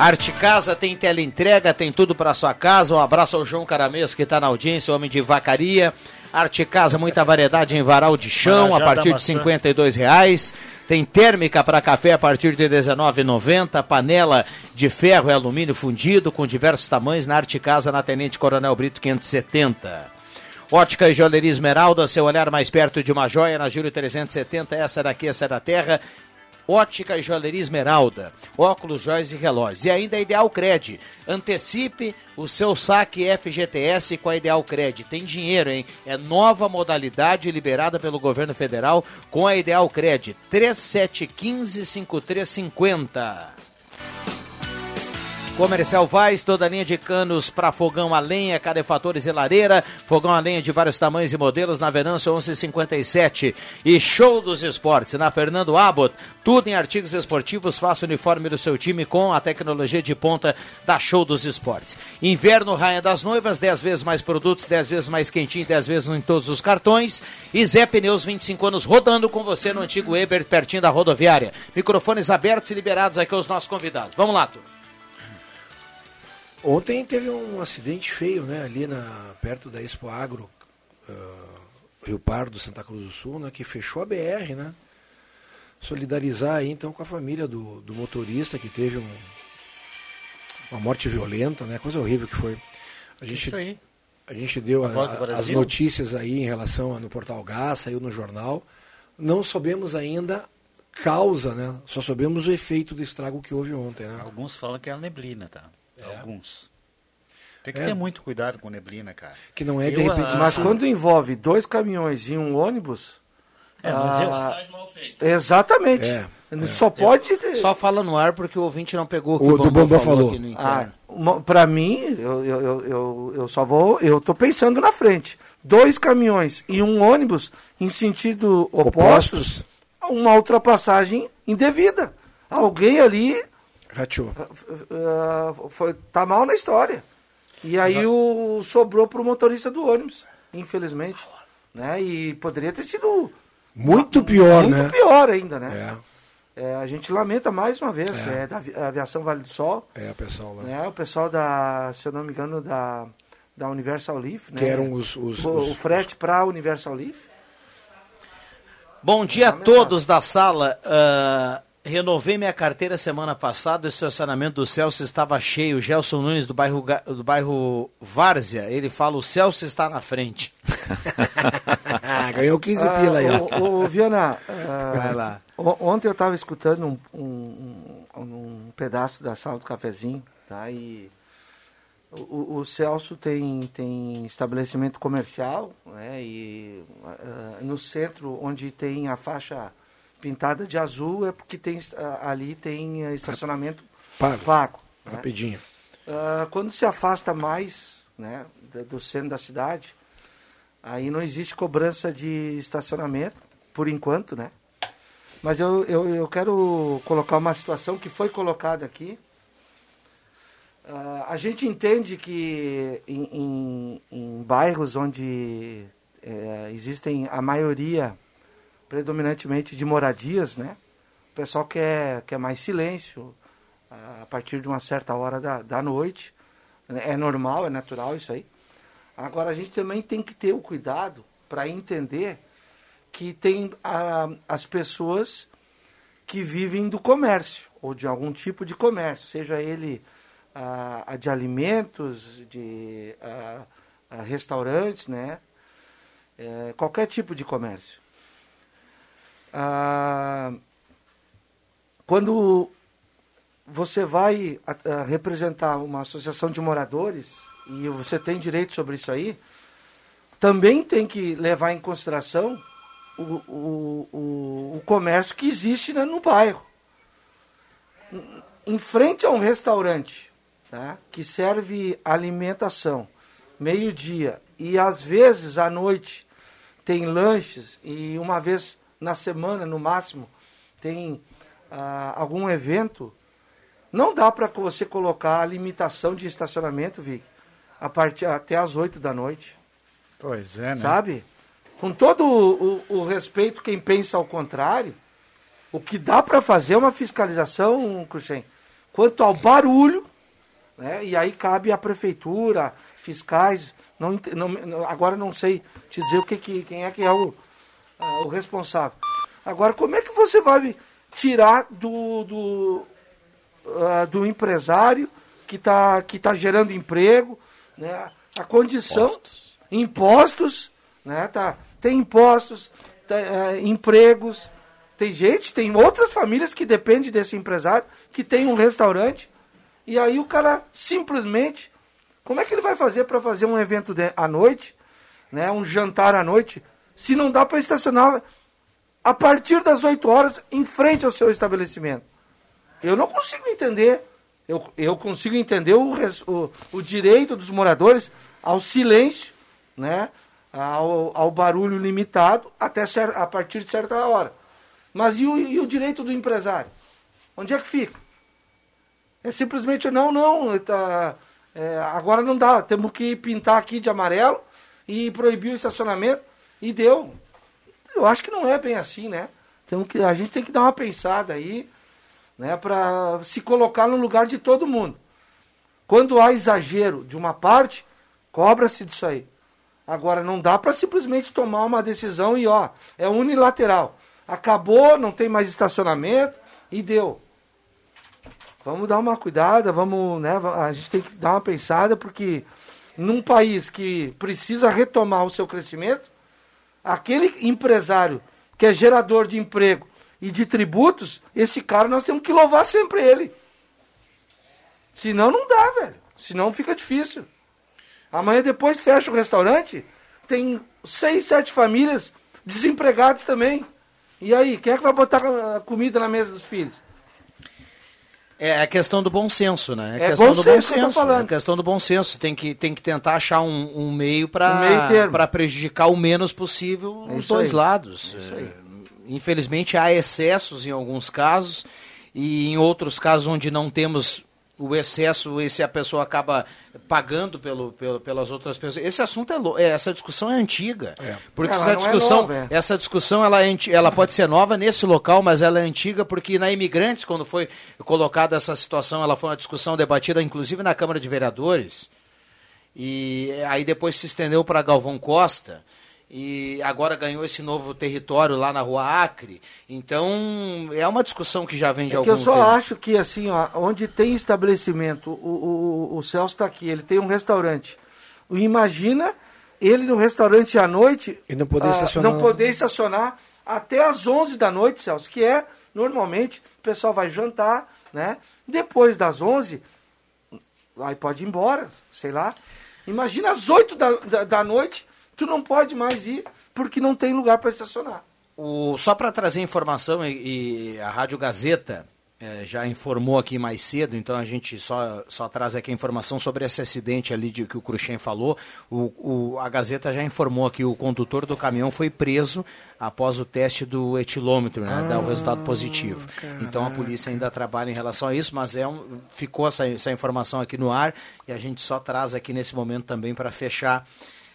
Arte Casa tem teleentrega, tem tudo para sua casa. Um abraço ao João Caramês que está na audiência, homem de vacaria. Arte Casa, muita variedade em varal de chão, a partir de. 52 reais. Tem térmica para café a partir de R$ 19,90. Panela de ferro e alumínio fundido com diversos tamanhos na Arte Casa, na Tenente Coronel Brito 570. Ótica e Joalheria Esmeralda, seu olhar mais perto de uma joia na Júlio 370. Essa daqui, essa é da terra. Ótica e Joalheria Esmeralda, óculos, joias e relógios. E ainda a Ideal Cred. Antecipe o seu saque FGTS com a Ideal Cred. Tem dinheiro, hein? É nova modalidade liberada pelo governo federal com a Ideal Cred. 3715-5350. Comercial Vaz, toda a linha de canos para fogão a lenha, carefatores e lareira, fogão a lenha de vários tamanhos e modelos na Venâncio 1157 e Show dos Esportes na Fernando Abbott, tudo em artigos esportivos, faça o uniforme do seu time com a tecnologia de ponta da Show dos Esportes. Inverno Rainha das Noivas, 10 vezes mais produtos, 10 vezes mais quentinho, 10 vezes em todos os cartões e Zé Pneus 25 anos rodando com você no antigo Eber, pertinho da rodoviária. Microfones abertos e liberados aqui aos nossos convidados. Vamos lá, turma. Ontem teve um acidente feio, né, ali na, perto da Expo Agro, ah, Rio Pardo, Santa Cruz do Sul, né, que fechou a BR, né? Solidarizar aí então com a família do, do motorista que teve um, uma morte violenta, né? Coisa horrível que foi. A gente, Isso aí. A gente deu A a- as notícias aí em relação a, no Portal Gás, saiu no jornal. Não sabemos ainda causa, né? Só sabemos o efeito do estrago que houve ontem, né? Alguns falam que é a neblina, tá? Alguns. Tem que É. ter muito cuidado com neblina, cara. Que não é de Eu, repente- ah, Mas quando envolve dois caminhões e um ônibus. É, mas eu- ah, Exatamente. É, Só pode. Só fala no ar porque o ouvinte não pegou O do Bambam falou. aqui no Ah, interno. pra mim, eu, eu, eu, eu, eu só vou. Eu tô pensando na frente. Dois caminhões e um ônibus em sentido opostos, uma ultrapassagem indevida. Alguém ali Rateou. ah, foi, tá mal na história. E aí o, sobrou pro motorista do ônibus, infelizmente. Né? E poderia ter sido Muito pior, muito né? pior ainda, né? É, a gente lamenta mais uma vez, é, da avi- aviação Vale do Sol. É, o pessoal lá. Né? O pessoal da, se eu não me engano, da, da Universal Leaf. Que né? eram os- os- o, os- o frete para a Universal Leaf. Bom dia a todos da sala. Ah, renovei minha carteira semana passada. O estacionamento do Celso estava cheio. Gelson Nunes, do bairro, do bairro Várzea, ele fala: o Celso está na frente. Ganhou 15 pila aí, ó. Ah, Ô, ô, Viana, ah, Vai lá. o- ontem eu estava escutando um, um, um- pedaço da sala do cafezinho, tá? E o, o- o Celso tem, tem estabelecimento comercial, né? E ah, no centro, onde tem a faixa pintada de azul, é porque tem, ali tem ah, estacionamento Pago. pago né? Rapidinho. Ah, quando se afasta mais né, do centro da cidade, aí não existe cobrança de estacionamento, por enquanto, né? Mas eu, eu, eu quero colocar uma situação que foi colocada aqui. Ah, a gente entende que em, em- em bairros onde eh, existem a maioria predominantemente de moradias, né? O pessoal quer, quer mais silêncio a partir de uma certa hora da, da noite. É normal, é natural isso aí. Agora a gente também tem que ter o cuidado para entender que tem ah, as pessoas que vivem do comércio ou de algum tipo de comércio, seja ele ah, a de alimentos, de ah, restaurantes, né? É, qualquer tipo de comércio. Ah, quando você vai a- a representar uma associação de moradores e você tem direito sobre isso aí, também tem que levar em consideração o, o, o, o comércio que existe né, no bairro. Em- Em frente a um restaurante, tá? que serve alimentação, meio-dia, e às vezes à noite tem lanches, e uma vez na semana, no máximo, tem ah, algum evento, não dá para você colocar a limitação de estacionamento, Vic, a partir, até às 8 da noite. Pois é, né? Sabe? Com todo o, o, o respeito, quem pensa ao contrário, o que dá para fazer é uma fiscalização, Cruxem, quanto ao barulho, né? e aí cabe à prefeitura, fiscais, não, não- agora não sei te dizer o que, que quem é que é o, ah, o responsável. Agora, como é que você vai tirar do, do, ah, do empresário que está que tá gerando emprego, né? a condição, impostos, né? tá, tem impostos, tá, eh, empregos, tem gente, tem outras famílias que dependem desse empresário, que tem um restaurante, e aí o cara simplesmente, como é que ele vai fazer para fazer um evento de, à noite, né, um jantar à noite, se não dá para estacionar a partir das 8 horas em frente ao seu estabelecimento? Eu não consigo entender. Eu, eu consigo entender o, o, o direito dos moradores ao silêncio, né? ao, ao barulho limitado até a partir de certa hora. Mas e o, e o direito do empresário? Onde é que fica? É simplesmente, não, não, tá, é, agora não dá, temos que pintar aqui de amarelo e proibir o estacionamento, e deu. Eu acho que não é bem assim, né? Que, a gente tem que dar uma pensada aí, né, para se colocar no lugar de todo mundo. Quando há exagero de uma parte, cobra-se disso aí. Agora, não dá para simplesmente tomar uma decisão e, ó, é unilateral. Acabou, não tem mais estacionamento e deu. Vamos dar uma cuidada, vamos, né, a gente tem que dar uma pensada, porque num país que precisa retomar o seu crescimento, aquele empresário que é gerador de emprego e de tributos, esse cara nós temos que louvar sempre ele. Senão não dá, velho. Senão fica difícil. Amanhã depois fecha o restaurante, tem seis, sete famílias desempregadas também. E aí, quem é que vai botar ah, comida na mesa dos filhos? É a questão do bom senso, né? É questão bom do senso que eu tô falando. É a questão do bom senso. Tem que, tem que tentar achar um, um meio Um para para prejudicar o menos possível É os dois aí. lados. É. É, Infelizmente há excessos em alguns casos e em outros casos onde não temos o excesso, esse a pessoa acaba pagando pelo, pelo- pelas outras pessoas. Esse assunto é, lo- é essa discussão é antiga. Porque Ela essa não é discussão, nova, é. essa discussão ela, é ela pode ser nova nesse local, mas ela é antiga porque na Imigrantes, quando foi colocada essa situação, ela foi uma discussão debatida inclusive na Câmara de Vereadores. E aí depois se estendeu para Galvão Costa. E agora ganhou esse novo território lá na Rua Acre. Então, é uma discussão que já vem de É algum que eu só tempo. acho que, assim, ó, onde tem estabelecimento, o, o, o Celso está aqui, ele tem um restaurante. Imagina ele no restaurante à noite E não poder ah, estacionar. não poder estacionar até às 11 da noite, Celso, que é, normalmente, o pessoal vai jantar, né? Depois das 11, aí pode ir embora, sei lá. Imagina às 8 da, da, da noite, tu não pode mais ir, porque não tem lugar para estacionar. O, só para trazer informação, e, e a Rádio Gazeta eh, já informou aqui mais cedo, então a gente só, só traz aqui a informação sobre esse acidente ali de, que o Cruxem falou. O, o- a Gazeta já informou que o condutor do caminhão foi preso após o teste do etilômetro, né, dar o resultado positivo. Então a polícia ainda trabalha em relação a isso, mas é um, ficou essa, essa informação aqui no ar e a gente só traz aqui nesse momento também para fechar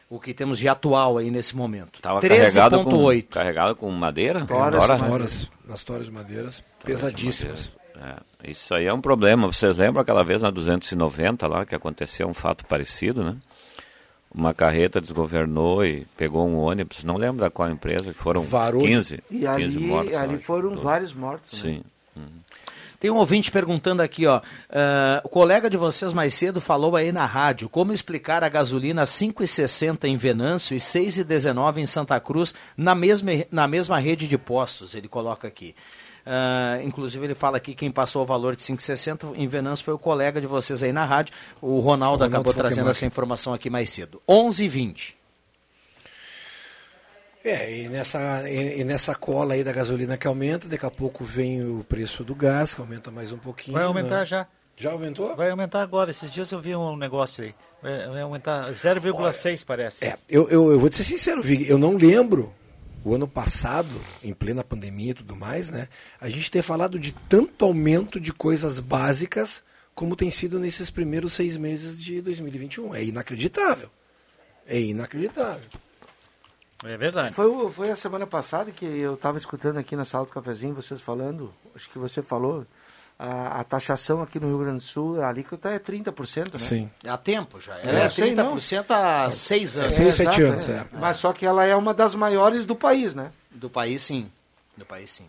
o que temos de atual aí nesse momento. Tava carregado com, 13.8. carregado com madeira? Toras, Tora? toras, nas toras de madeiras, pesadíssimas. É, isso aí é um problema. Vocês lembram aquela vez na 290 lá que aconteceu um fato parecido, né? Uma carreta desgovernou e pegou um ônibus, não lembro da qual empresa, que foram Varou. 15, E 15 ali, mortos. ali foram vários mortos. né? Sim. Tem um ouvinte perguntando aqui, ó. ah, o colega de vocês mais cedo falou aí na rádio como explicar a gasolina 5,60 em Venâncio e 6,19 em Santa Cruz na mesma, na mesma rede de postos, ele coloca aqui. Ah, inclusive ele fala aqui quem passou o valor de 5,60 em Venâncio foi o colega de vocês aí na rádio. O Ronaldo, Ronaldo acabou trazendo essa informação aqui mais cedo. 11h20. É, e nessa, e, e nessa cola aí da gasolina que aumenta, daqui a pouco vem o preço do gás, que aumenta mais um pouquinho. Vai aumentar né? já. Já aumentou? Vai aumentar agora. Esses dias eu vi um negócio aí. Vai, vai aumentar 0,6 parece. É, eu, eu, eu vou te ser sincero, Vig, eu não lembro o ano passado, em plena pandemia e tudo mais, né? A gente ter falado de tanto aumento de coisas básicas como tem sido nesses primeiros seis meses de 2021. É inacreditável. É inacreditável. É verdade. Foi, foi a semana passada que eu estava escutando aqui na sala do cafezinho, vocês falando, acho que você falou, a, a taxação aqui no Rio Grande do Sul, a alíquota é 30%, né? Sim. Há tempo já. É, É, sei, 30% há seis anos. É, exato, é. Mas só que ela é uma das maiores do país, né? Do país, sim. Do país, sim.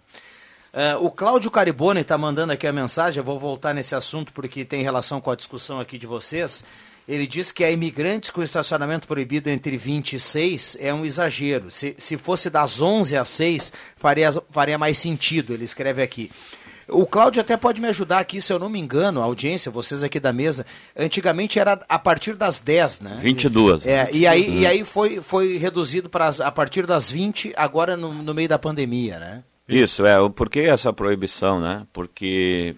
É, o Cláudio Caribone está mandando aqui a mensagem, eu vou voltar nesse assunto porque tem relação com a discussão aqui de vocês. Ele diz que a imigrantes com estacionamento proibido entre 20 e 6 é um exagero. Se, se fosse das 11 às 6, faria, faria mais sentido, ele escreve aqui. O Cláudio até pode me ajudar aqui, se eu não me engano, a audiência, vocês aqui da mesa, antigamente era a partir das 10, né? 22. É, e aí, e aí foi, foi reduzido para a partir das 20, agora no, no meio da pandemia, né? Isso, é. Por que essa proibição, né? Porque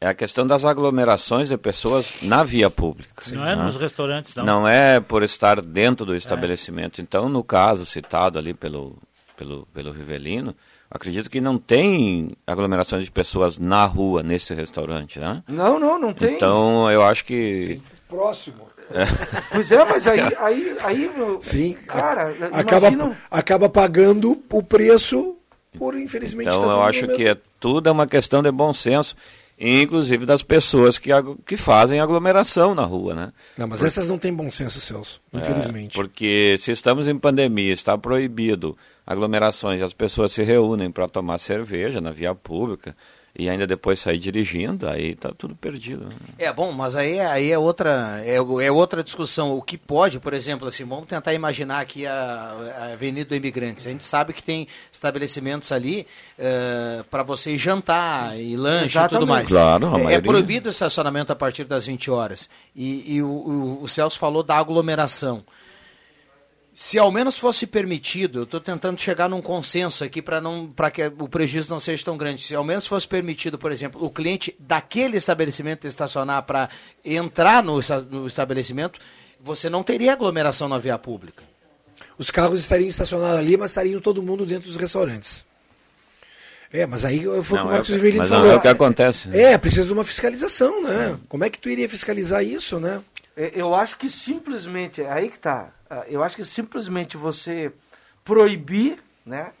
é a questão das aglomerações de pessoas na via pública. Não é né? nos restaurantes, não. Não é por estar dentro do estabelecimento. Então, no caso citado ali pelo, pelo, pelo Rivelino, acredito que não tem aglomerações de pessoas na rua, nesse restaurante, né? Não, não, não tem. Então, eu acho que... Próximo. É. Pois é, mas aí, aí, aí meu, Sim. cara, acaba, imagina... acaba pagando o preço por, infelizmente, Então eu acho no que é, tudo é uma questão de bom senso, inclusive das pessoas que, que fazem aglomeração na rua, né? Não, mas Por- essas não têm bom senso, Celso, É, infelizmente. porque se estamos em pandemia, está proibido aglomerações, as pessoas se reúnem para tomar cerveja na via pública e ainda depois sair dirigindo, aí está tudo perdido. né? É bom, mas aí, é- aí é outra é, é outra discussão. O que pode, por exemplo, assim, vamos tentar imaginar aqui a, a Avenida do Imigrantes. A gente sabe que tem estabelecimentos ali para você ir jantar e lanche e tudo Exatamente. mais. Claro, a é, é maioria. proibido o estacionamento a partir das 20 horas. E, e o, o, o Celso falou da aglomeração. Se ao menos fosse permitido, eu estou tentando chegar num consenso aqui para não para que o prejuízo não seja tão grande. Se ao menos fosse permitido, por exemplo, o cliente daquele estabelecimento estacionar para entrar no, no estabelecimento, você não teria aglomeração na via pública. Os carros estariam estacionados ali, mas estariam todo mundo dentro dos restaurantes. É, mas aí foi o que Não, o é Marcos o que- Rivelino mas não falou. é o que acontece, né? É, precisa de uma fiscalização, né? Como é que tu iria fiscalizar isso, né? É, Eu acho que simplesmente, é aí que tá. Ah, Eu acho que simplesmente você proibir, né?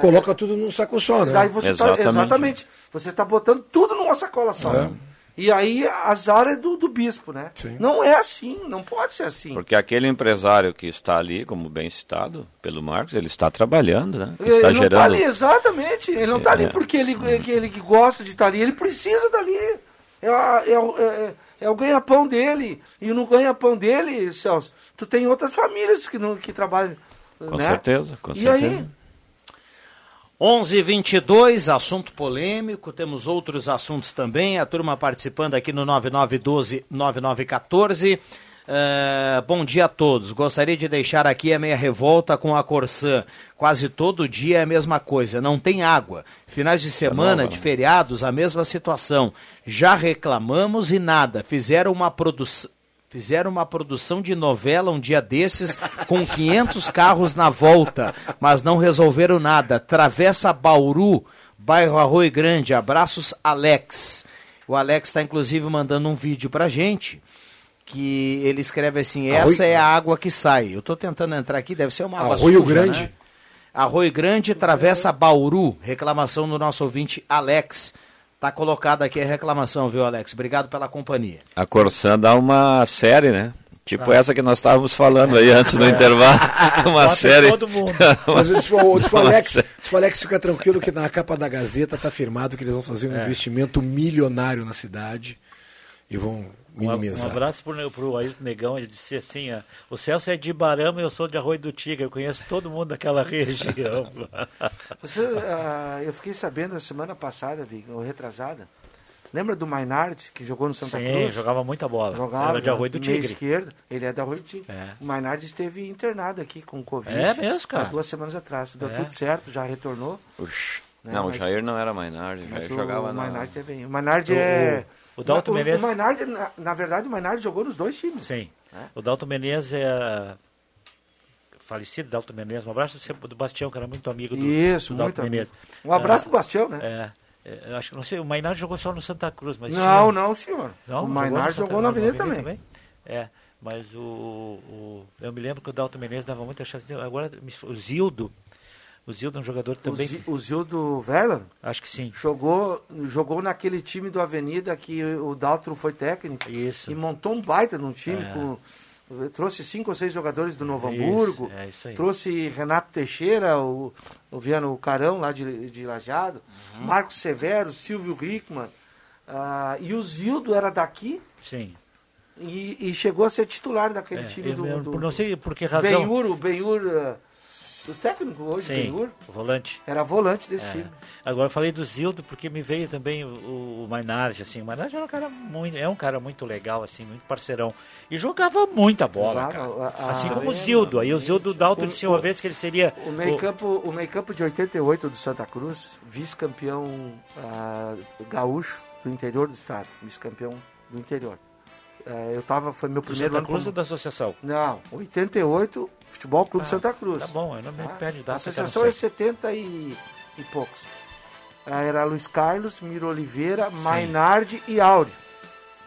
Coloca tudo num saco só, né? Daí você tá, Exatamente. exatamente. Você está botando tudo numa sacola só. É. E aí azar é do, do bispo, né? Não é assim, não pode ser assim. Porque aquele empresário que está ali, como bem citado pelo Marcos, ele está trabalhando, né? Ele está não está gerando. ali, exatamente. Ele não está ali É. porque ele, que ele que gosta de estar ali, ele precisa dali. É, é, o- é- é o ganha-pão dele. E no ganha-pão dele, Celso, tu tem outras famílias que, não, que trabalham. Com né? certeza, com e certeza. aí? 11:22 assunto polêmico, temos outros assuntos também, a turma participando aqui no 9912-9914. Eh, bom dia a todos, gostaria de deixar aqui a minha revolta com a Corsã. Quase todo dia é a mesma coisa, não tem água. Finais de semana, nova, de né? feriados, a mesma situação. Já reclamamos e nada, fizeram uma produção. Fizeram uma produção de novela um dia desses com 500 carros na volta, mas não resolveram nada. Travessa Bauru, bairro Arroio Grande. Abraços, Alex. O Alex está inclusive mandando um vídeo pra gente que ele escreve assim: Arroio- essa é a água que sai. Eu estou tentando entrar aqui, deve ser uma água Arroio suja, Grande? né? Arroio Grande, Travessa Bauru. Reclamação do nosso ouvinte Alex. Tá colocada aqui a reclamação, viu, Alex? Obrigado pela companhia. A Corsã dá uma série, né? Tipo Ah. essa que nós estávamos falando aí antes do intervalo. Uma Bota série. todo mundo. Mas disse, o, Alex, o Alex fica tranquilo que na capa da Gazeta tá firmado que eles vão fazer um É. investimento milionário na cidade e vão Um, um minimizar. abraço pro, pro Ailton Negão, ele disse assim, ó, o Celso é de Barama e eu sou de Arroio do Tigre, eu conheço todo mundo daquela região. Você, ah, eu fiquei sabendo a semana passada, de, ou retrasada. Lembra do Maynard, que jogou no Santa Sim, Cruz? jogava muita bola. Jogava, Era de Arroio do meia Tigre. esquerda. Ele é da Arroio do Tigre. É. O Maynard esteve internado aqui com Covid. É mesmo, cara? Há duas semanas atrás. Deu É. tudo certo, já retornou. Oxi. Né, Não, o mas- Jair não era Maynard, o Jair o jogava na... Maynard teve. O Maynard O- é. o O Dalton Menezes. O Mainardi, na, na, verdade, o Mainardi jogou nos dois times. Sim. É. O Dalton Menezes é. Falecido Dalton Menezes. Um abraço do Bastião, que era muito amigo do, Isso, do Dalton Menezes. Um abraço pro Bastião, né? É. Eu acho que não sei, o Mainardi jogou só no Santa Cruz, mas Não, não, senhor. Não, o Mainardi jogou, jogou na Avenida, também. também. É, mas o, o, eu me lembro que o Dalton Menezes dava muita chance. Agora o Zildo, o Zildo é um jogador também. O, Zildo Verlan? Acho que sim. Jogou, jogou naquele time do Avenida que o Dalton foi técnico. Isso. E montou um baita num time é. com trouxe cinco ou seis jogadores do Novo isso, Hamburgo, é isso aí. trouxe Renato Teixeira, o, o Viano Carão lá de, de Lajado, uhum. Marcos Severo, Silvio Rickman, uh, e o Zildo era daqui. Sim. E, e chegou a ser titular daquele é, time do, do, Não sei por que razão. Benhur, o Benhur, uh, o técnico hoje, Sim, Benhur. volante. Era volante desse é. time. Agora eu falei do Zildo porque me veio também o, o Mainardi, assim. O Mainardi é um cara muito, é um cara muito legal, assim, muito parceirão. E jogava muita bola, jogava, cara. A, assim como o Zildo. Aí o Zildo Dalton disse uma vez que ele seria. O meio campo, o meio campo de 88 do Santa Cruz, vice-campeão uh, gaúcho do interior do estado, vice-campeão do interior. Uh, eu tava, foi meu primeiro Santa. Cruz como... ou da associação? Não, 88, Futebol Clube ah, Santa Cruz. Tá bom, eu não me ah, perde data. A associação é 70 e, e poucos. Uh, era Luiz Carlos, Miro Oliveira, Sim. Mainardi e Áureo.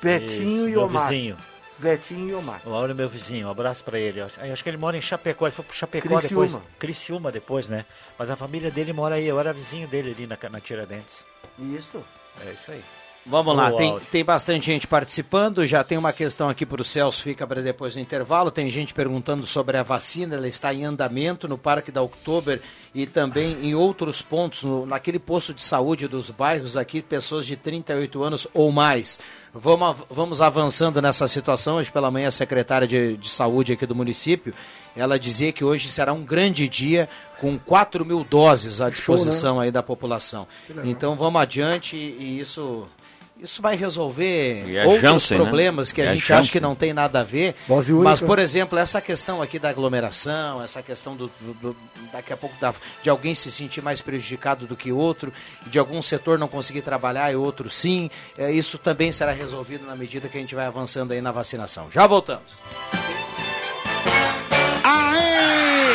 Betinho Isso, e Omar. Vizinho. Betinho e Omar. O Áureo é meu vizinho, um abraço pra ele. Acho, acho que ele mora em Chapecó, ele foi pro Chapecó Criciúma. depois. Criciúma depois, né? Mas a família dele mora aí, eu era vizinho dele ali na, na Tiradentes. Isso. É isso aí. Vamos lá, tem, tem bastante gente participando. Já tem uma questão aqui para o Celso, fica para depois do intervalo. Tem gente perguntando sobre a vacina, ela está em andamento no Parque da Oktober e também em outros pontos, no, naquele posto de saúde dos bairros aqui, pessoas de 38 anos ou mais. Vamos, vamos avançando nessa situação. Hoje pela manhã, a secretária de, de saúde aqui do município, ela dizia que hoje será um grande dia com 4 mil doses à disposição Show, né? aí da população. Então vamos adiante e isso isso vai resolver outros Janssen, problemas né? que a gente Janssen. acha que não tem nada a ver. Mas, por exemplo, essa questão aqui da aglomeração, essa questão do, do, do daqui a pouco da, de alguém se sentir mais prejudicado do que outro, de algum setor não conseguir trabalhar e outro sim, é, isso também será resolvido na medida que a gente vai avançando aí na vacinação. Já voltamos. Aê!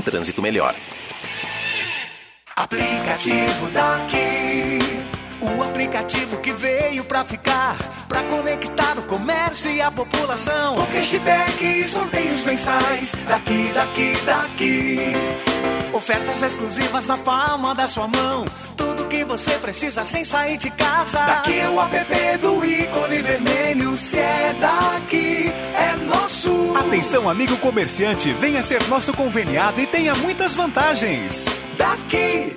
trânsito melhor. Aplicativo. O aplicativo que veio pra ficar, pra conectar o comércio e a população. Com cashback e sorteios mensais, daqui, daqui, daqui. Ofertas exclusivas na palma da sua mão. Tudo que você precisa sem sair de casa. Daqui é o app do ícone vermelho. Se é daqui, é nosso. Atenção, amigo comerciante, venha ser nosso conveniado e tenha muitas vantagens. Daqui.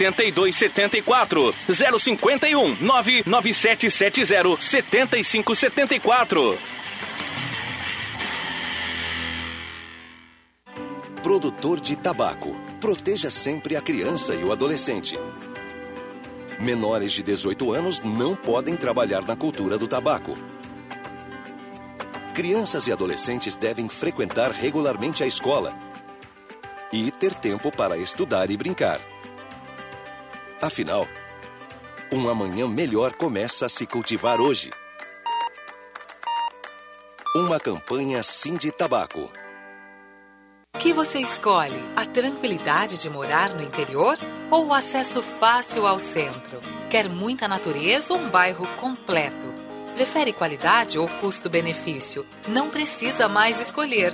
8274 051 99770 7574. Produtor de tabaco. Proteja sempre a criança e o adolescente. Menores de 18 anos não podem trabalhar na cultura do tabaco. Crianças e adolescentes devem frequentar regularmente a escola e ter tempo para estudar e brincar. Afinal, um amanhã melhor começa a se cultivar hoje. Uma campanha Sim de Tabaco. que você escolhe? A tranquilidade de morar no interior ou o acesso fácil ao centro? Quer muita natureza ou um bairro completo? Prefere qualidade ou custo-benefício? Não precisa mais escolher.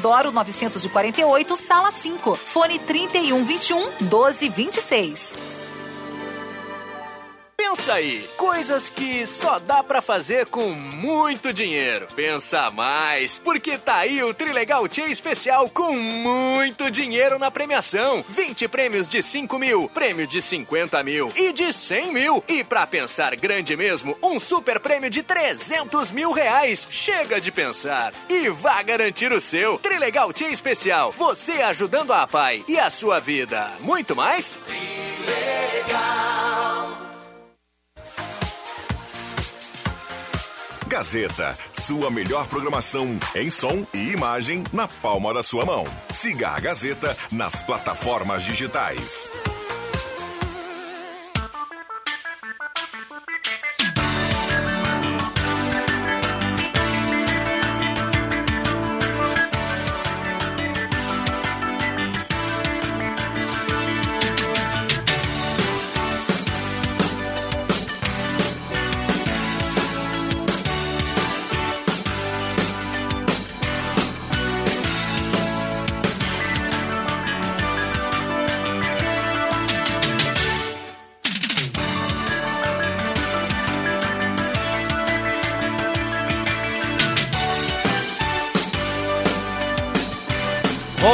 948, sala 5. Fone 3121 1226. Pensa aí, coisas que só dá pra fazer com muito dinheiro. Pensa mais, porque tá aí o Trilegal Tia Especial com muito dinheiro na premiação. 20 prêmios de 5 mil, prêmio de 50 mil e de 100 mil. E pra pensar grande mesmo, um super prêmio de 300 mil reais. Chega de pensar e vá garantir o seu. Trilegal Tia Especial, você ajudando a pai e a sua vida. Muito mais? Gazeta, sua melhor programação em som e imagem na palma da sua mão. Siga a Gazeta nas plataformas digitais.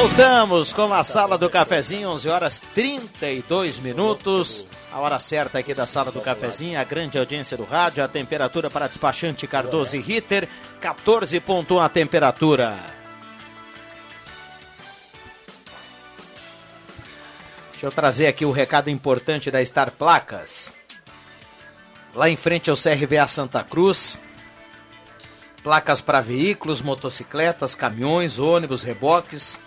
Voltamos com a sala do cafezinho, 11 horas 32 minutos. A hora certa aqui da sala do cafezinho, a grande audiência do rádio, a temperatura para despachante Cardoso e Ritter, 14.1 a temperatura. Deixa eu trazer aqui o recado importante da Star Placas. Lá em frente ao CRVA Santa Cruz, placas para veículos, motocicletas, caminhões, ônibus, reboques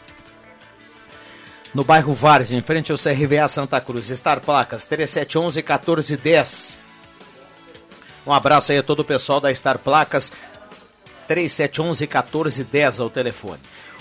no bairro Vares, em frente ao CRVA Santa Cruz. Star Placas 3711 1410. Um abraço aí a todo o pessoal da Star Placas 3711 1410 ao telefone.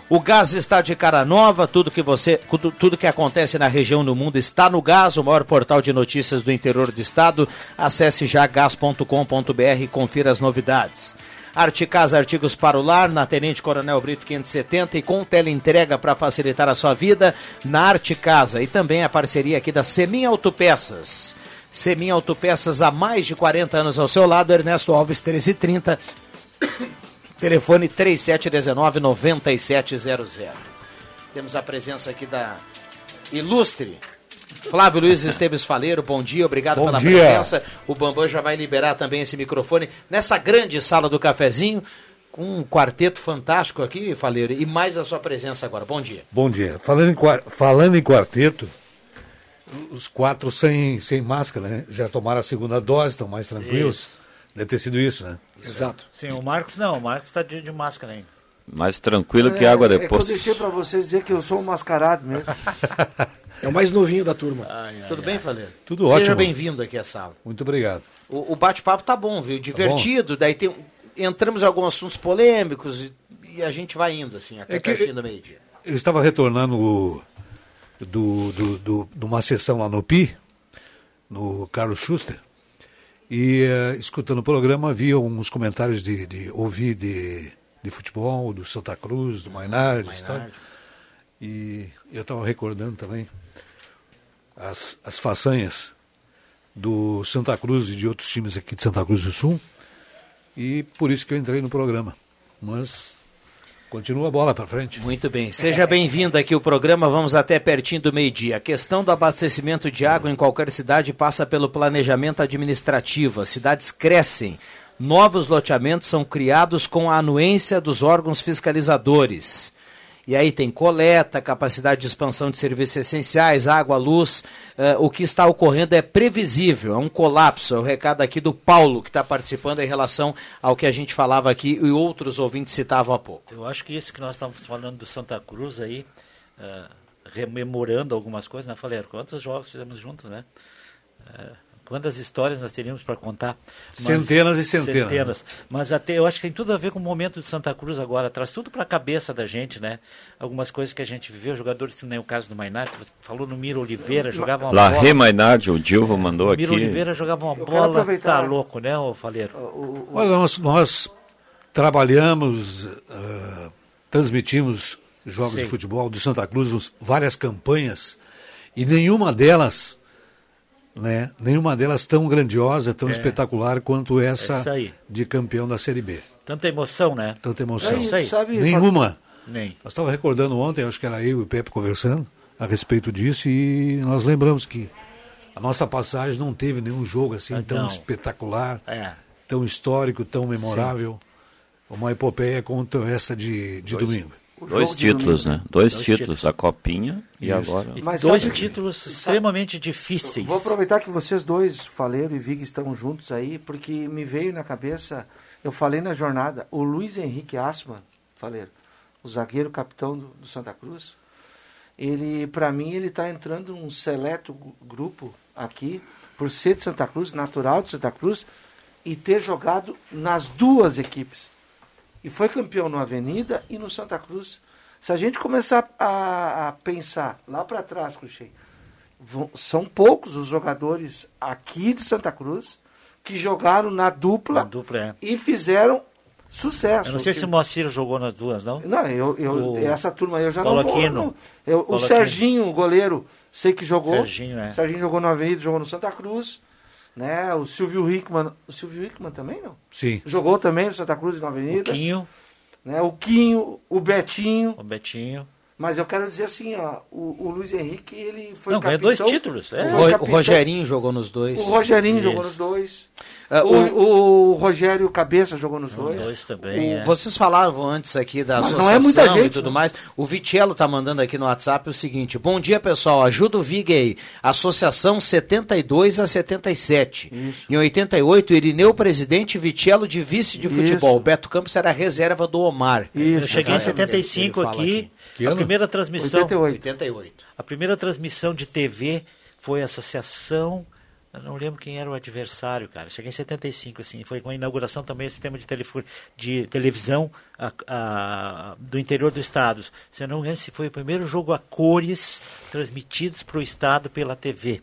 O gás está de cara nova, tudo que você, tudo, que acontece na região do mundo está no gás, o maior portal de notícias do interior do estado. Acesse já gas.com.br e confira as novidades. Arte Casa Artigos para o Lar, na Tenente Coronel Brito 570 e com teleentrega para facilitar a sua vida na Arte Casa. E também a parceria aqui da Semin Autopeças. Semin Autopeças há mais de 40 anos ao seu lado, Ernesto Alves 1330. Telefone 3719-9700. Temos a presença aqui da ilustre. Flávio Luiz Esteves Faleiro, bom dia, obrigado Bom pela dia. presença. O Bambam já vai liberar também esse microfone nessa grande sala do cafezinho, com um quarteto fantástico aqui, Faleiro, e mais a sua presença agora. Bom dia. Bom dia. Falando em, falando em quarteto, os quatro sem, sem máscara, né? Já tomaram a segunda dose, estão mais tranquilos. Isso. Deve ter sido isso, né? Exato. Sim, o Marcos não, o Marcos está de, de máscara ainda. Mais tranquilo que água É que eu depois. deixei pra vocês dizer que eu sou um mascarado mesmo. É o mais novinho da turma. Tudo bem, Faleiro? Tudo Seja ótimo. bem-vindo aqui à sala. Muito obrigado. O, o bate-papo tá bom, viu? Divertido, daí tem, entramos em alguns assuntos polêmicos e, e a gente vai indo, assim, até É pertinho do meio-dia. Eu estava retornando o- do, do, do- de uma sessão lá no PI, no Carlos Schuster, e eh, escutando o programa havia uns comentários de, de ouvir de, de futebol, do Santa Cruz, do Mainardi, história. E eu estava recordando também as, as façanhas do Santa Cruz e de outros times aqui de Santa Cruz do Sul, e por isso que eu entrei no programa. Mas continua a bola para frente. Muito bem. Seja bem-vindo aqui ao programa. Vamos até pertinho do meio-dia. A questão do abastecimento de água em qualquer cidade passa pelo planejamento administrativo. As cidades crescem. Novos loteamentos são criados com a anuência dos órgãos fiscalizadores. E aí tem coleta, capacidade de expansão de serviços essenciais, água, luz. Eh, o que está ocorrendo é previsível, é um colapso. É o recado aqui do Paulo, que está participando em relação ao que a gente falava aqui e outros ouvintes citavam há pouco. Eu acho que isso que nós estamos falando do Santa Cruz aí, ah, rememorando algumas coisas, né, Faleiro? Quantos jogos fizemos juntos, né? Ah, quantas histórias nós teríamos para contar? Centenas e centenas. Centenas. Mas até eu acho que tem tudo a ver com o momento de Santa Cruz agora. Traz tudo para a cabeça da gente, né? Algumas coisas que a gente viveu, jogadores que nem o caso do Mainar, que você falou no Miro Oliveira, jogava uma La bola. Remainardi, o Dilvo mandou Miro aqui. Oliveira jogava uma quero bola, tá louco, né, ô Faleiro? Olha, nós, nós trabalhamos, ah, transmitimos jogos Sim. de futebol do Santa Cruz, várias campanhas, e nenhuma delas, né, nenhuma delas tão grandiosa, tão É. espetacular quanto essa Essa aí. de campeão da Série B. Tanta emoção, né? Tanta emoção. É isso aí. Sabe, Nenhuma. Nem. Nós estávamos recordando ontem, acho que era eu e o Pepe conversando a respeito disso, e nós lembramos que a nossa passagem não teve nenhum jogo assim tão não. espetacular, É. tão histórico, tão memorável. Uma epopeia quanto essa de, de domingo. Dois títulos, né? Dois, títulos, a Copinha e Isso. agora. E Mas dois títulos extremamente difíceis. Vou aproveitar que vocês dois, Faleiro e Vig, estão juntos aí, porque me veio na cabeça, eu falei na jornada, o Luiz Henrique Assman, Faleiro, o zagueiro capitão do, do Santa Cruz, ele, para mim, ele está entrando num seleto grupo aqui, por ser de Santa Cruz, natural de Santa Cruz, e ter jogado nas duas equipes. E foi campeão no Avenida e no Santa Cruz. Se a gente começar a, a pensar lá para trás, Cruxem, vão- são poucos os jogadores aqui de Santa Cruz que jogaram na dupla, dupla, é. e fizeram sucesso. Eu não sei se o Moacir jogou nas duas, não? Não, eu, eu- O essa turma aí eu já Paulo não vou. Aquino. Eu- o Paulo Serginho, o goleiro, sei que jogou. Serginho, é. Serginho jogou no Avenida, jogou no Santa Cruz. Né? O Silvio Hickman. O Silvio Hickman também, não? Sim. Jogou também no Santa Cruz e no Avenida. O Quinho. Né? O Quinho, o Betinho. O Betinho. Mas eu quero dizer assim, ó, o, o Luiz Henrique, ele foi Não, ganhou capitão. dois títulos, é. O o Rogerinho jogou nos dois. O Rogerinho Isso. jogou nos dois. Ah, o, o Rogério Cabeça jogou nos dois. Dois também, O- é. Vocês falavam antes aqui da Mas não associação é muita gente, e tudo né? mais. O Vitello tá mandando aqui no WhatsApp o seguinte: Bom dia, pessoal. Ajuda o Vig aí. Associação 72 a 77. Em 88, Irineu presidente, Vitello de vice de futebol. Isso. Beto Campos era reserva do Omar. Eu cheguei em Essa época que ele 75 fala aqui. Que A ano? primeira transmissão. 88. 88. A primeira transmissão de TV foi a associação. Eu não lembro quem era o adversário, cara. Cheguei em 75, assim. Foi com a inauguração também do sistema de, telefone, de televisão a- a- do interior do estado. Se eu não me engano, esse foi o primeiro jogo a cores transmitidos para o estado pela TV.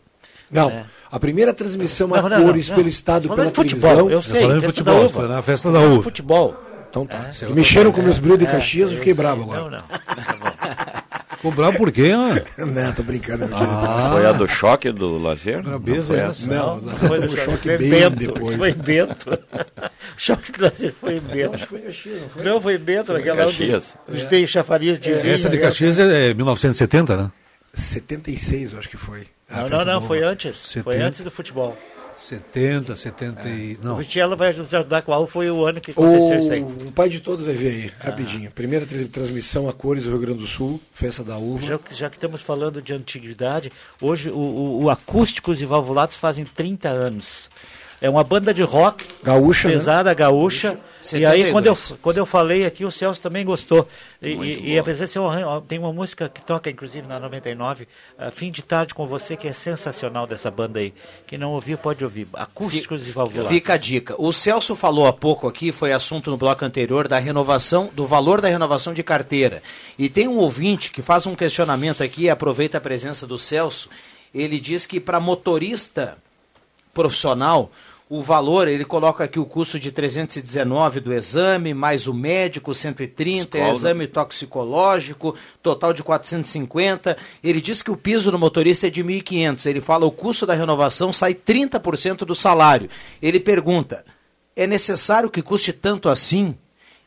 Não, né? a primeira transmissão Não, a não, cores não. pelo Estado pela futebol, televisão. eu sei, falando de festa futebol, foi na festa da uva. Futebol. Então tá. É. Mexeram com meus brilhos de É, Caxias, eu fiquei bravo agora. Não, não. Tá Ficou bravo por quê, né? Não, tô brincando. Ah. Foi a do choque do lazer? Brabeza foi é essa? Não, Não, foi do choque foi bem Bento, depois. Foi em Bento. O choque do lazer foi em Bento. Acho que foi Caxias, não foi? Não, foi em Bento, Foi naquela Caxias. onde os tem chafariz de Essa de né? Caxias é 1970, né? 76, eu acho que foi. Não, não, não, foi antes. Foi 70. antes do futebol. 70, 70 e... O Não, Vitiello vai nos ajudar qual foi o ano que aconteceu isso aí. O, o pai de todos vai ver aí, rapidinho. Primeira tra- transmissão a cores do Rio Grande do Sul, festa da uva. Já, que- já que estamos falando de antiguidade, hoje o, o, o Acústicos e Valvulados fazem 30 anos. É uma banda de rock Gaúcha, né? pesada, gaúcha. E aí, 72. quando eu, quando eu falei aqui, o Celso também gostou. E, e, e apesar de ser uma, tem uma música que toca, inclusive, na 99, ah, Fim de Tarde com Você, que é sensacional dessa banda aí. Quem não ouviu, pode ouvir. Acústicos e Valvulados. Fica a dica. O Celso falou há pouco aqui, foi assunto no bloco anterior, da renovação, do valor da renovação de carteira. E tem um ouvinte que faz um questionamento aqui, aproveita a presença do Celso. Ele diz que para motorista profissional, o valor, ele coloca aqui o custo de 319 do exame, mais o médico, 130, Escola. exame toxicológico, total de 450. Ele diz que o piso do motorista é de 1.500. Ele fala o custo da renovação sai 30% do salário. Ele pergunta: é necessário que custe tanto assim?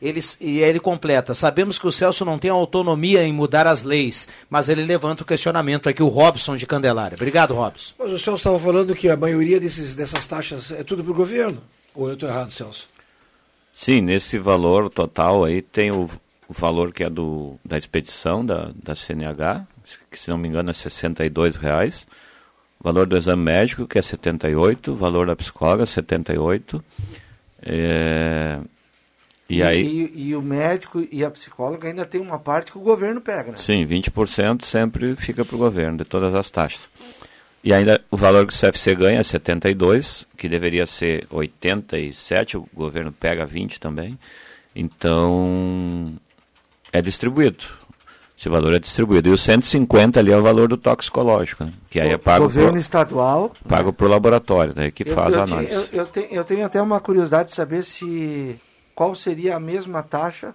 Ele, e aí ele completa: sabemos que o Celso não tem autonomia em mudar as leis, mas ele levanta o questionamento aqui, o Robson de Candelária. Obrigado, Robson. Mas o Celso estava falando que a maioria desses, dessas taxas é tudo para o governo. Ou eu estou errado, Celso? Sim, nesse valor total aí tem o, o valor que é do, da expedição da, da CNH, que se não me engano é 62 reais. O valor do exame médico, que é 78, o valor da psicóloga, 78. É, e aí, E, e o médico e a psicóloga ainda tem uma parte que o governo pega, né? sim, 20% sempre fica para o governo, de todas as taxas. E ainda o valor que o CFC ganha é 72, que deveria ser 87, o governo pega 20 também. Então, é distribuído. Esse valor é distribuído. E o 150 ali é o valor do toxicológico, né? que aí é pago governo pro, estadual. pago pro laboratório, né? que Eu- faz eu, a análise. Eu, eu tenho, eu tenho até uma curiosidade de saber se qual seria a mesma taxa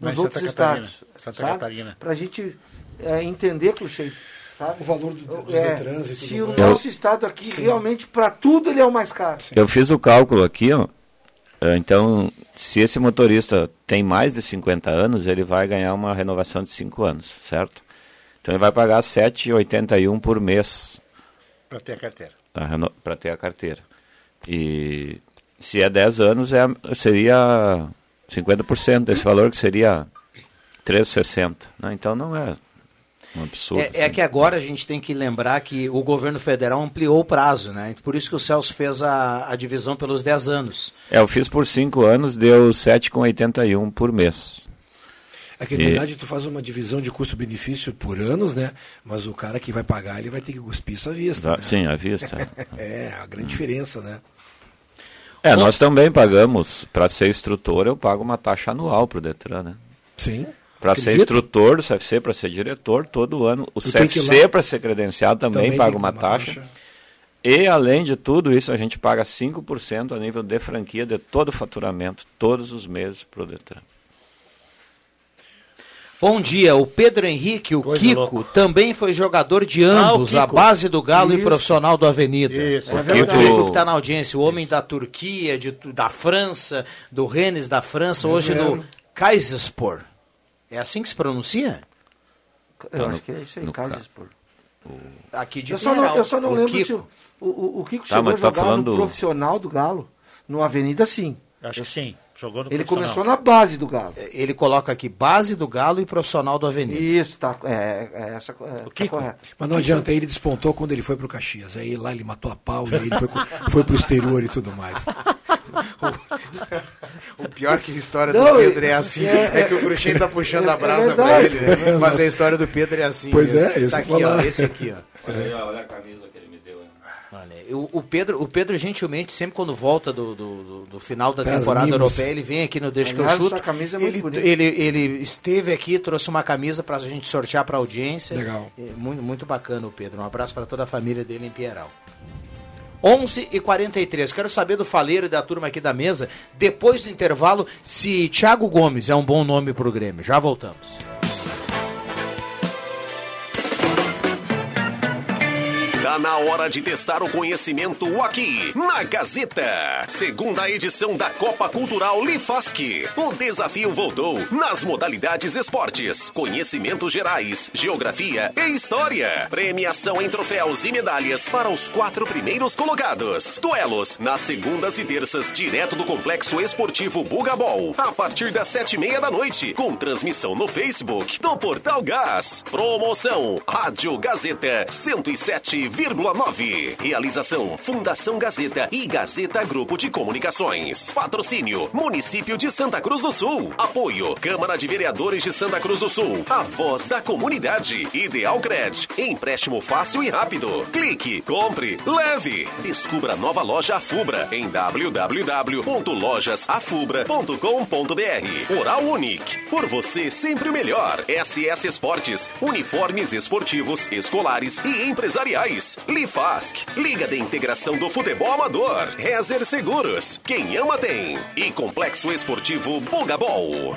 nos em outros Santa Catarina. estados. Santa Catarina. Para a gente é, entender, Cruxei, sabe? O valor do, dos É, Detrans e se o mais. nosso estado aqui, realmente, para tudo, ele é o mais caro. Eu fiz o cálculo aqui, ó. Eh, Então, se esse motorista tem mais de 50 anos, ele vai ganhar uma renovação de 5 anos, certo? Então ele vai pagar R$ 7,81 por mês Para ter a carteira. para ter a carteira. E se é 10 anos, é, seria 50% desse valor, que seria 3,60. Né? Então não é um absurdo. É, é que agora a gente tem que lembrar que o governo federal ampliou o prazo, né? Por isso que o Celso fez a, a divisão pelos 10 anos. É, eu fiz por 5 anos, deu 7,81 por mês. É que na E- verdade tu faz uma divisão de custo-benefício por anos, né? Mas o cara que vai pagar, ele vai ter que cuspir isso à vista. Né? sim, à vista. é, a grande diferença, né? É, nós também pagamos, para ser instrutor, eu pago uma taxa anual para o Detran, né? Sim. Para ser instrutor do CFC, para ser diretor, todo ano. O ir CFC, para ser credenciado, também, Também paga uma taxa. taxa. E, além de tudo isso, a gente paga 5% a nível de franquia de todo o faturamento, todos os meses, para o Detran. Bom dia, o Pedro Henrique, o Coisa Kiko, louco. também foi jogador de Ah, o ambos, a Kiko. base do Galo e Isso. profissional do Avenida. Isso. o É Kiko, verdade. Kiko que está na audiência, o homem da Turquia, de, da França, do Rennes da França, hoje no vero. Kaiserspor. É assim que se pronuncia? Eu Tá acho no- que é isso aí, no Kaiserspor. Aqui de Eu só não, eu só não O lembro Kiko. se o, o, o- o Kiko Tá, chegou mas a tá jogar falando- no profissional do Galo. No Avenida, sim. Acho que sim. Jogou no Ele começou na base do Galo. Ele coloca aqui base do Galo e profissional do Avenida. Isso, tá, é, é essa é, tá Kiko. correto. Mas não adianta, aí ele despontou quando ele foi pro Caxias. Aí lá ele matou a pau e aí ele foi, foi pro exterior e tudo mais. O pior que a história Não, do Pedro é assim, é- é, que o Cruxem tá puxando é- a é brasa pra verdade. ele, né? Mas a história do Pedro é assim. Pois mesmo. é, isso tá aqui, ó, esse aqui, ó. Olha, a camisa que ele me deu. Olha, o, o Pedro, o Pedro gentilmente, sempre quando volta do, do, do- do final da temporada mimos. europeia, ele vem aqui no Deixa que eu chuto. essa camisa é muito ele, bonita. ele, ele esteve aqui, trouxe uma camisa pra gente sortear pra audiência. Legal. É, muito, muito bacana o Pedro. Um abraço para toda a família dele em Pieral. 11 e 43 Quero saber do Faleiro e da turma aqui da mesa, depois do intervalo, se Thiago Gomes é um bom nome pro Grêmio. Já voltamos. Tá na hora de testar o conhecimento aqui, na Gazeta. Segunda edição da Copa Cultural Lifask. O desafio voltou nas modalidades esportes, conhecimentos gerais, geografia e história. Premiação em troféus e medalhas para os quatro primeiros colocados. Duelos nas segundas e terças, direto do Complexo Esportivo Bugabol, a partir das sete e meia da noite, com transmissão no Facebook do Portal Gás. Promoção Rádio Gazeta 107,9. Realização Fundação Gazeta e Gazeta Grupo de Comunicações. Patrocínio Município de Santa Cruz do Sul. Apoio Câmara de Vereadores de Santa Cruz do Sul. A voz da comunidade. Ideal Cred. Empréstimo fácil e rápido. Clique, compre, leve. Descubra a nova loja Afubra em www.lojasafubra.com.br. Oral Unique. Por você sempre o melhor. SS Esportes. Uniformes esportivos, escolares e empresariais. Lifask. Liga de Integração do Futebol Amador. Rezer Seguros. Quem ama tem. E Complexo Esportivo Bugabol.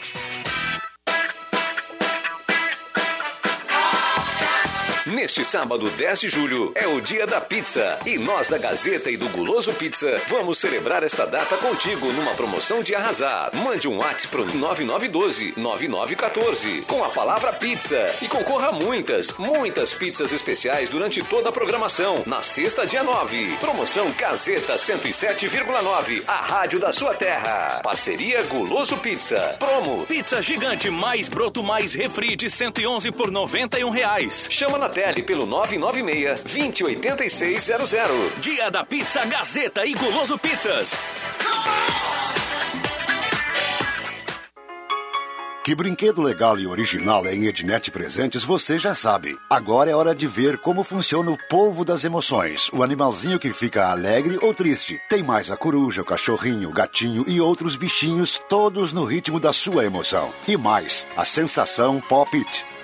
Neste sábado, 10 de julho, é o dia da pizza. E nós da Gazeta e do Guloso Pizza vamos celebrar esta data contigo numa promoção de arrasar. Mande um WhatsApp pro 9912-9914 com a palavra pizza e concorra a muitas, muitas pizzas especiais durante toda a programação. Na sexta, dia 9. Promoção Gazeta 107,9. A rádio da sua terra. Parceria Guloso Pizza. Promo. Pizza gigante mais broto mais refri de 111 por 91 reais. Chama na tele pelo 996-208600. Dia da Pizza Gazeta e Guloso Pizzas. Que brinquedo legal e original é em Ednet Presentes você já sabe. Agora é hora de ver como funciona o polvo das emoções, o animalzinho que fica alegre ou triste. Tem mais a coruja, o cachorrinho, o gatinho e outros bichinhos, todos no ritmo da sua emoção. E mais, a sensação Pop It.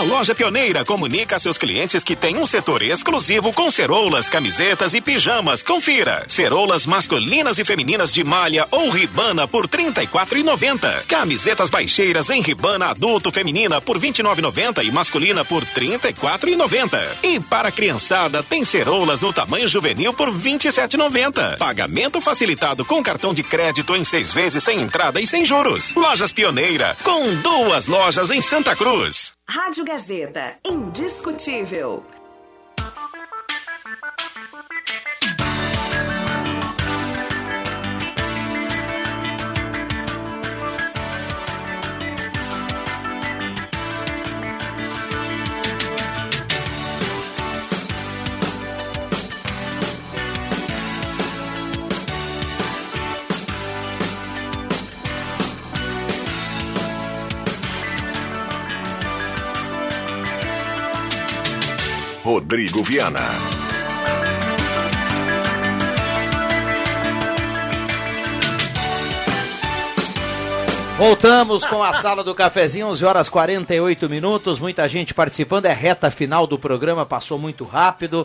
A loja pioneira comunica a seus clientes que tem um setor exclusivo com ceroulas, camisetas e pijamas. Confira. Ceroulas masculinas e femininas de malha ou ribana por R$ 34,90. Camisetas baixeiras em ribana adulto feminina por R$ 29,90 e masculina por R$ 34,90. E para a criançada tem ceroulas no tamanho juvenil por R$ 27,90. Pagamento facilitado com cartão de crédito em seis vezes sem entrada e sem juros. Lojas Pioneira, com duas lojas em Santa Cruz. Rádio Gazeta, indiscutível. Rodrigo Viana. Voltamos com a sala do cafezinho, 11 horas 48 minutos. Muita gente participando, é reta final do programa, passou muito rápido.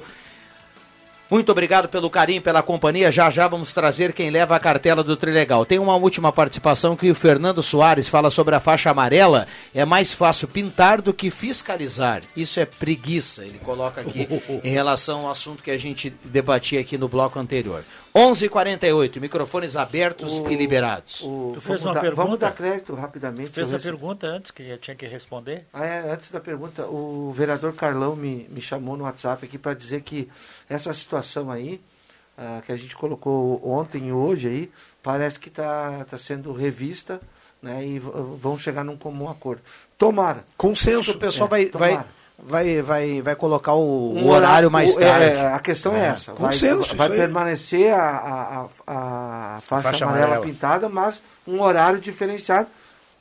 Muito obrigado pelo carinho, pela companhia. Já já vamos trazer quem leva a cartela do Trilegal. Tem uma última participação que o Fernando Soares fala sobre a faixa amarela. É mais fácil pintar do que fiscalizar. Isso é preguiça, ele coloca aqui em relação ao assunto que a gente debatia aqui no bloco anterior. 11:48, microfones abertos O- e liberados. o- Tu fez vamos uma dar- pergunta? Vamos dar crédito rapidamente. Fez eu a pergunta antes que eu tinha que responder? Ah, é, antes da pergunta, o vereador Carlão me, me chamou no WhatsApp aqui para dizer que essa situação aí, ah, que a gente colocou ontem e hoje aí, parece que está tá sendo revista né, e vão chegar num comum acordo. Tomara. Consenso. O pessoal É, vai, vai, tomara. vai, vai, vai colocar o, Um o horário mais o- é, tarde. é, a questão é, essa. Vai, Consenso, vai aí. permanecer a, a, a, a faixa, Faixa amarela, amarela. pintada, mas um horário diferenciado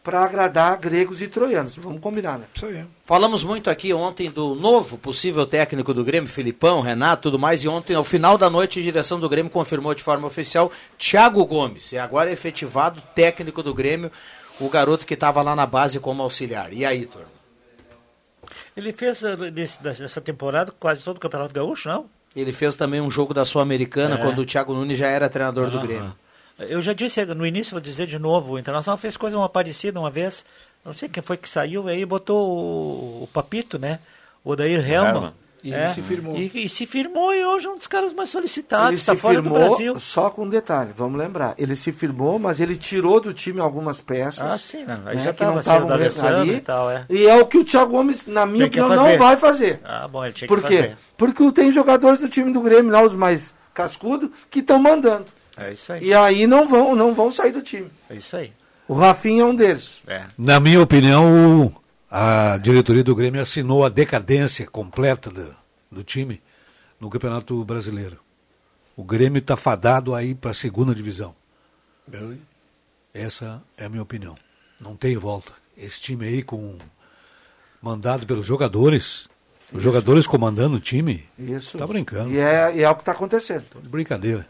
para agradar gregos e troianos. Vamos combinar, né? Isso aí. Falamos muito aqui ontem do novo possível técnico do Grêmio, Filipão, Renato, tudo mais, e ontem, ao final da noite, a direção do Grêmio confirmou de forma oficial Thiago Gomes, e agora é efetivado técnico do Grêmio, o garoto que estava lá na base como auxiliar. E aí, turma? Ele fez eh, dessa temporada quase todo o Campeonato Gaúcho, não? Ele fez também um jogo da Sul-Americana, É. quando o Thiago Nunes já era treinador do Aham. Grêmio. Eu já disse no início, vou dizer de novo, o Internacional fez coisa uma parecida uma vez, não sei quem foi que saiu, aí botou o, o Papito, né? O Odair Helman. Helman. E ele se firmou. E, e se firmou e hoje é um dos caras mais solicitados, ele está se fora firmou, do Brasil. só com um detalhe, vamos lembrar. Ele se firmou, mas ele tirou do time algumas peças. Ah, sim, não, aí né, já que tava não sendo estavam ali. e tal, é. E é o que o Thiago Gomes, na minha que opinião, não vai fazer. Ah, bom, ele tinha que Por quê? fazer. Porque tem jogadores do time do Grêmio lá, os mais cascudos, que estão mandando. É isso aí. E aí não vão, não vão sair do time. É isso aí. O Rafinha é um deles. É. Na minha opinião, o- a diretoria do Grêmio assinou a decadência completa do, do time no Campeonato Brasileiro. O Grêmio está fadado aí para a segunda divisão. Essa é a minha opinião. Não tem volta. Esse time aí com mandado pelos jogadores, os jogadores comandando o time, Isso. tá brincando. E é, e é o que está acontecendo. Brincadeira.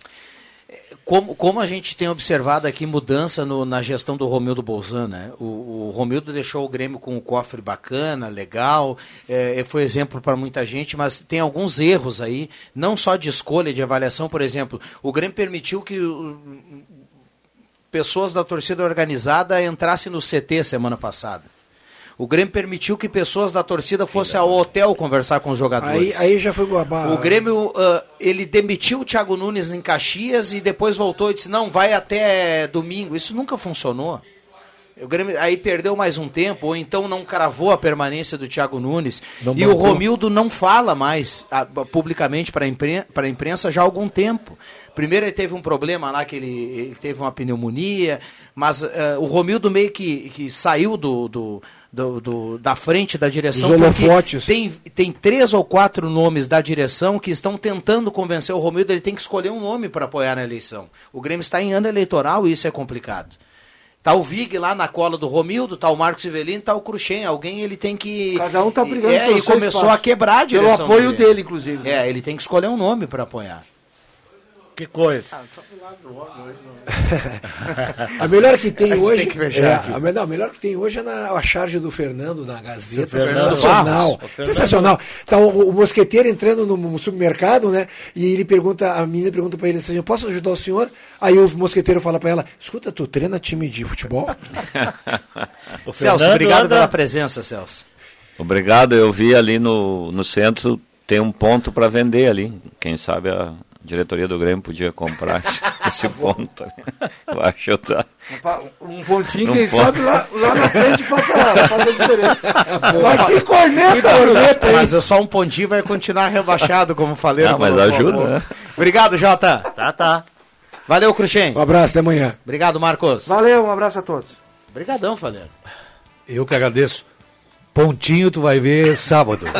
Como, como a gente tem observado aqui mudança no- na gestão do Romildo Bolzan, né? O, o Romildo deixou o Grêmio com um cofre bacana, legal, é, foi exemplo para muita gente, mas tem alguns erros aí, não só de escolha, de avaliação, por exemplo, o Grêmio permitiu que o- pessoas da torcida organizada entrassem no CT semana passada. O Grêmio permitiu que pessoas da torcida fossem ao hotel conversar com os jogadores. Aí, aí já foi guabá. O Grêmio, ah, ele demitiu o Thiago Nunes em Caxias e depois voltou e disse, não, vai até domingo. Isso nunca funcionou. O Grêmio aí perdeu mais um tempo, ou então não cravou a permanência do Thiago Nunes. Não e o bancou. Romildo não fala mais ah, publicamente para a imprensa já há algum tempo. Primeiro ele teve um problema lá, que ele, ele teve uma pneumonia, mas ah, o Romildo meio que, que saiu do, do, do- do- da frente da direção. Porque holofotes. Tem, tem três ou quatro nomes da direção que estão tentando convencer o Romildo, ele tem que escolher um nome para apoiar na eleição. O Grêmio está em ano eleitoral e isso é complicado. Tá o Vig lá na cola do Romildo, tá o Marcos Ivelino, tá o Cruxem. Alguém ele tem que. Cada um tá brigando É, pelo e seu começou espaço. a quebrar a Pelo direção. apoio do Grêmio. dele, inclusive. É, ele tem que escolher um nome para apoiar. Que coisa. A melhor que tem A gente hoje. tem que fechar é, a, não, a melhor que tem hoje é na, a charge do Fernando na Gazeta. Do Fernando sensacional. Fernando- Sensacional. Tá o, o mosqueteiro entrando no supermercado, né? E ele pergunta, a menina pergunta pra ele assim: Eu posso ajudar o senhor? Aí o mosqueteiro fala pra ela: Escuta, tu treina time de futebol? Celso, obrigado anda- pela presença, Celso. Obrigado, eu vi ali no, no centro, tem um ponto para vender ali. Quem sabe a diretoria do Grêmio podia comprar esse, esse ponto. Eu acho que tá. Um pontinho, Um quem ponto. sabe lá, lá na frente faça, faça a diferença. Mas que corneta! Que corneta? Mas é só um pontinho vai continuar rebaixado, como falei. Não, mas ajuda, né? Obrigado, Jota. Tá, tá. Valeu, Cruxem. Um abraço, até amanhã. Obrigado, Marcos. Valeu, um abraço a todos. Obrigadão, Faleiro. Eu que agradeço. Pontinho tu vai ver sábado.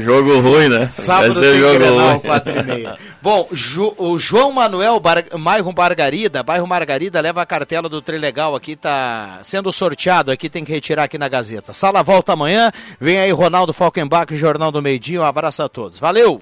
Jogo ruim, né? Sábado tem jogo Grenal, ruim. 4 e meia. Bom, Ju- o João Manuel, Bar, bairro Margarida, bairro Margarida leva a cartela do Trilegal aqui, tá sendo sorteado aqui, tem que retirar aqui na Gazeta. Sala volta amanhã, vem aí Ronaldo Falkenbach, Jornal do Meio Dia, um abraço a todos. Valeu!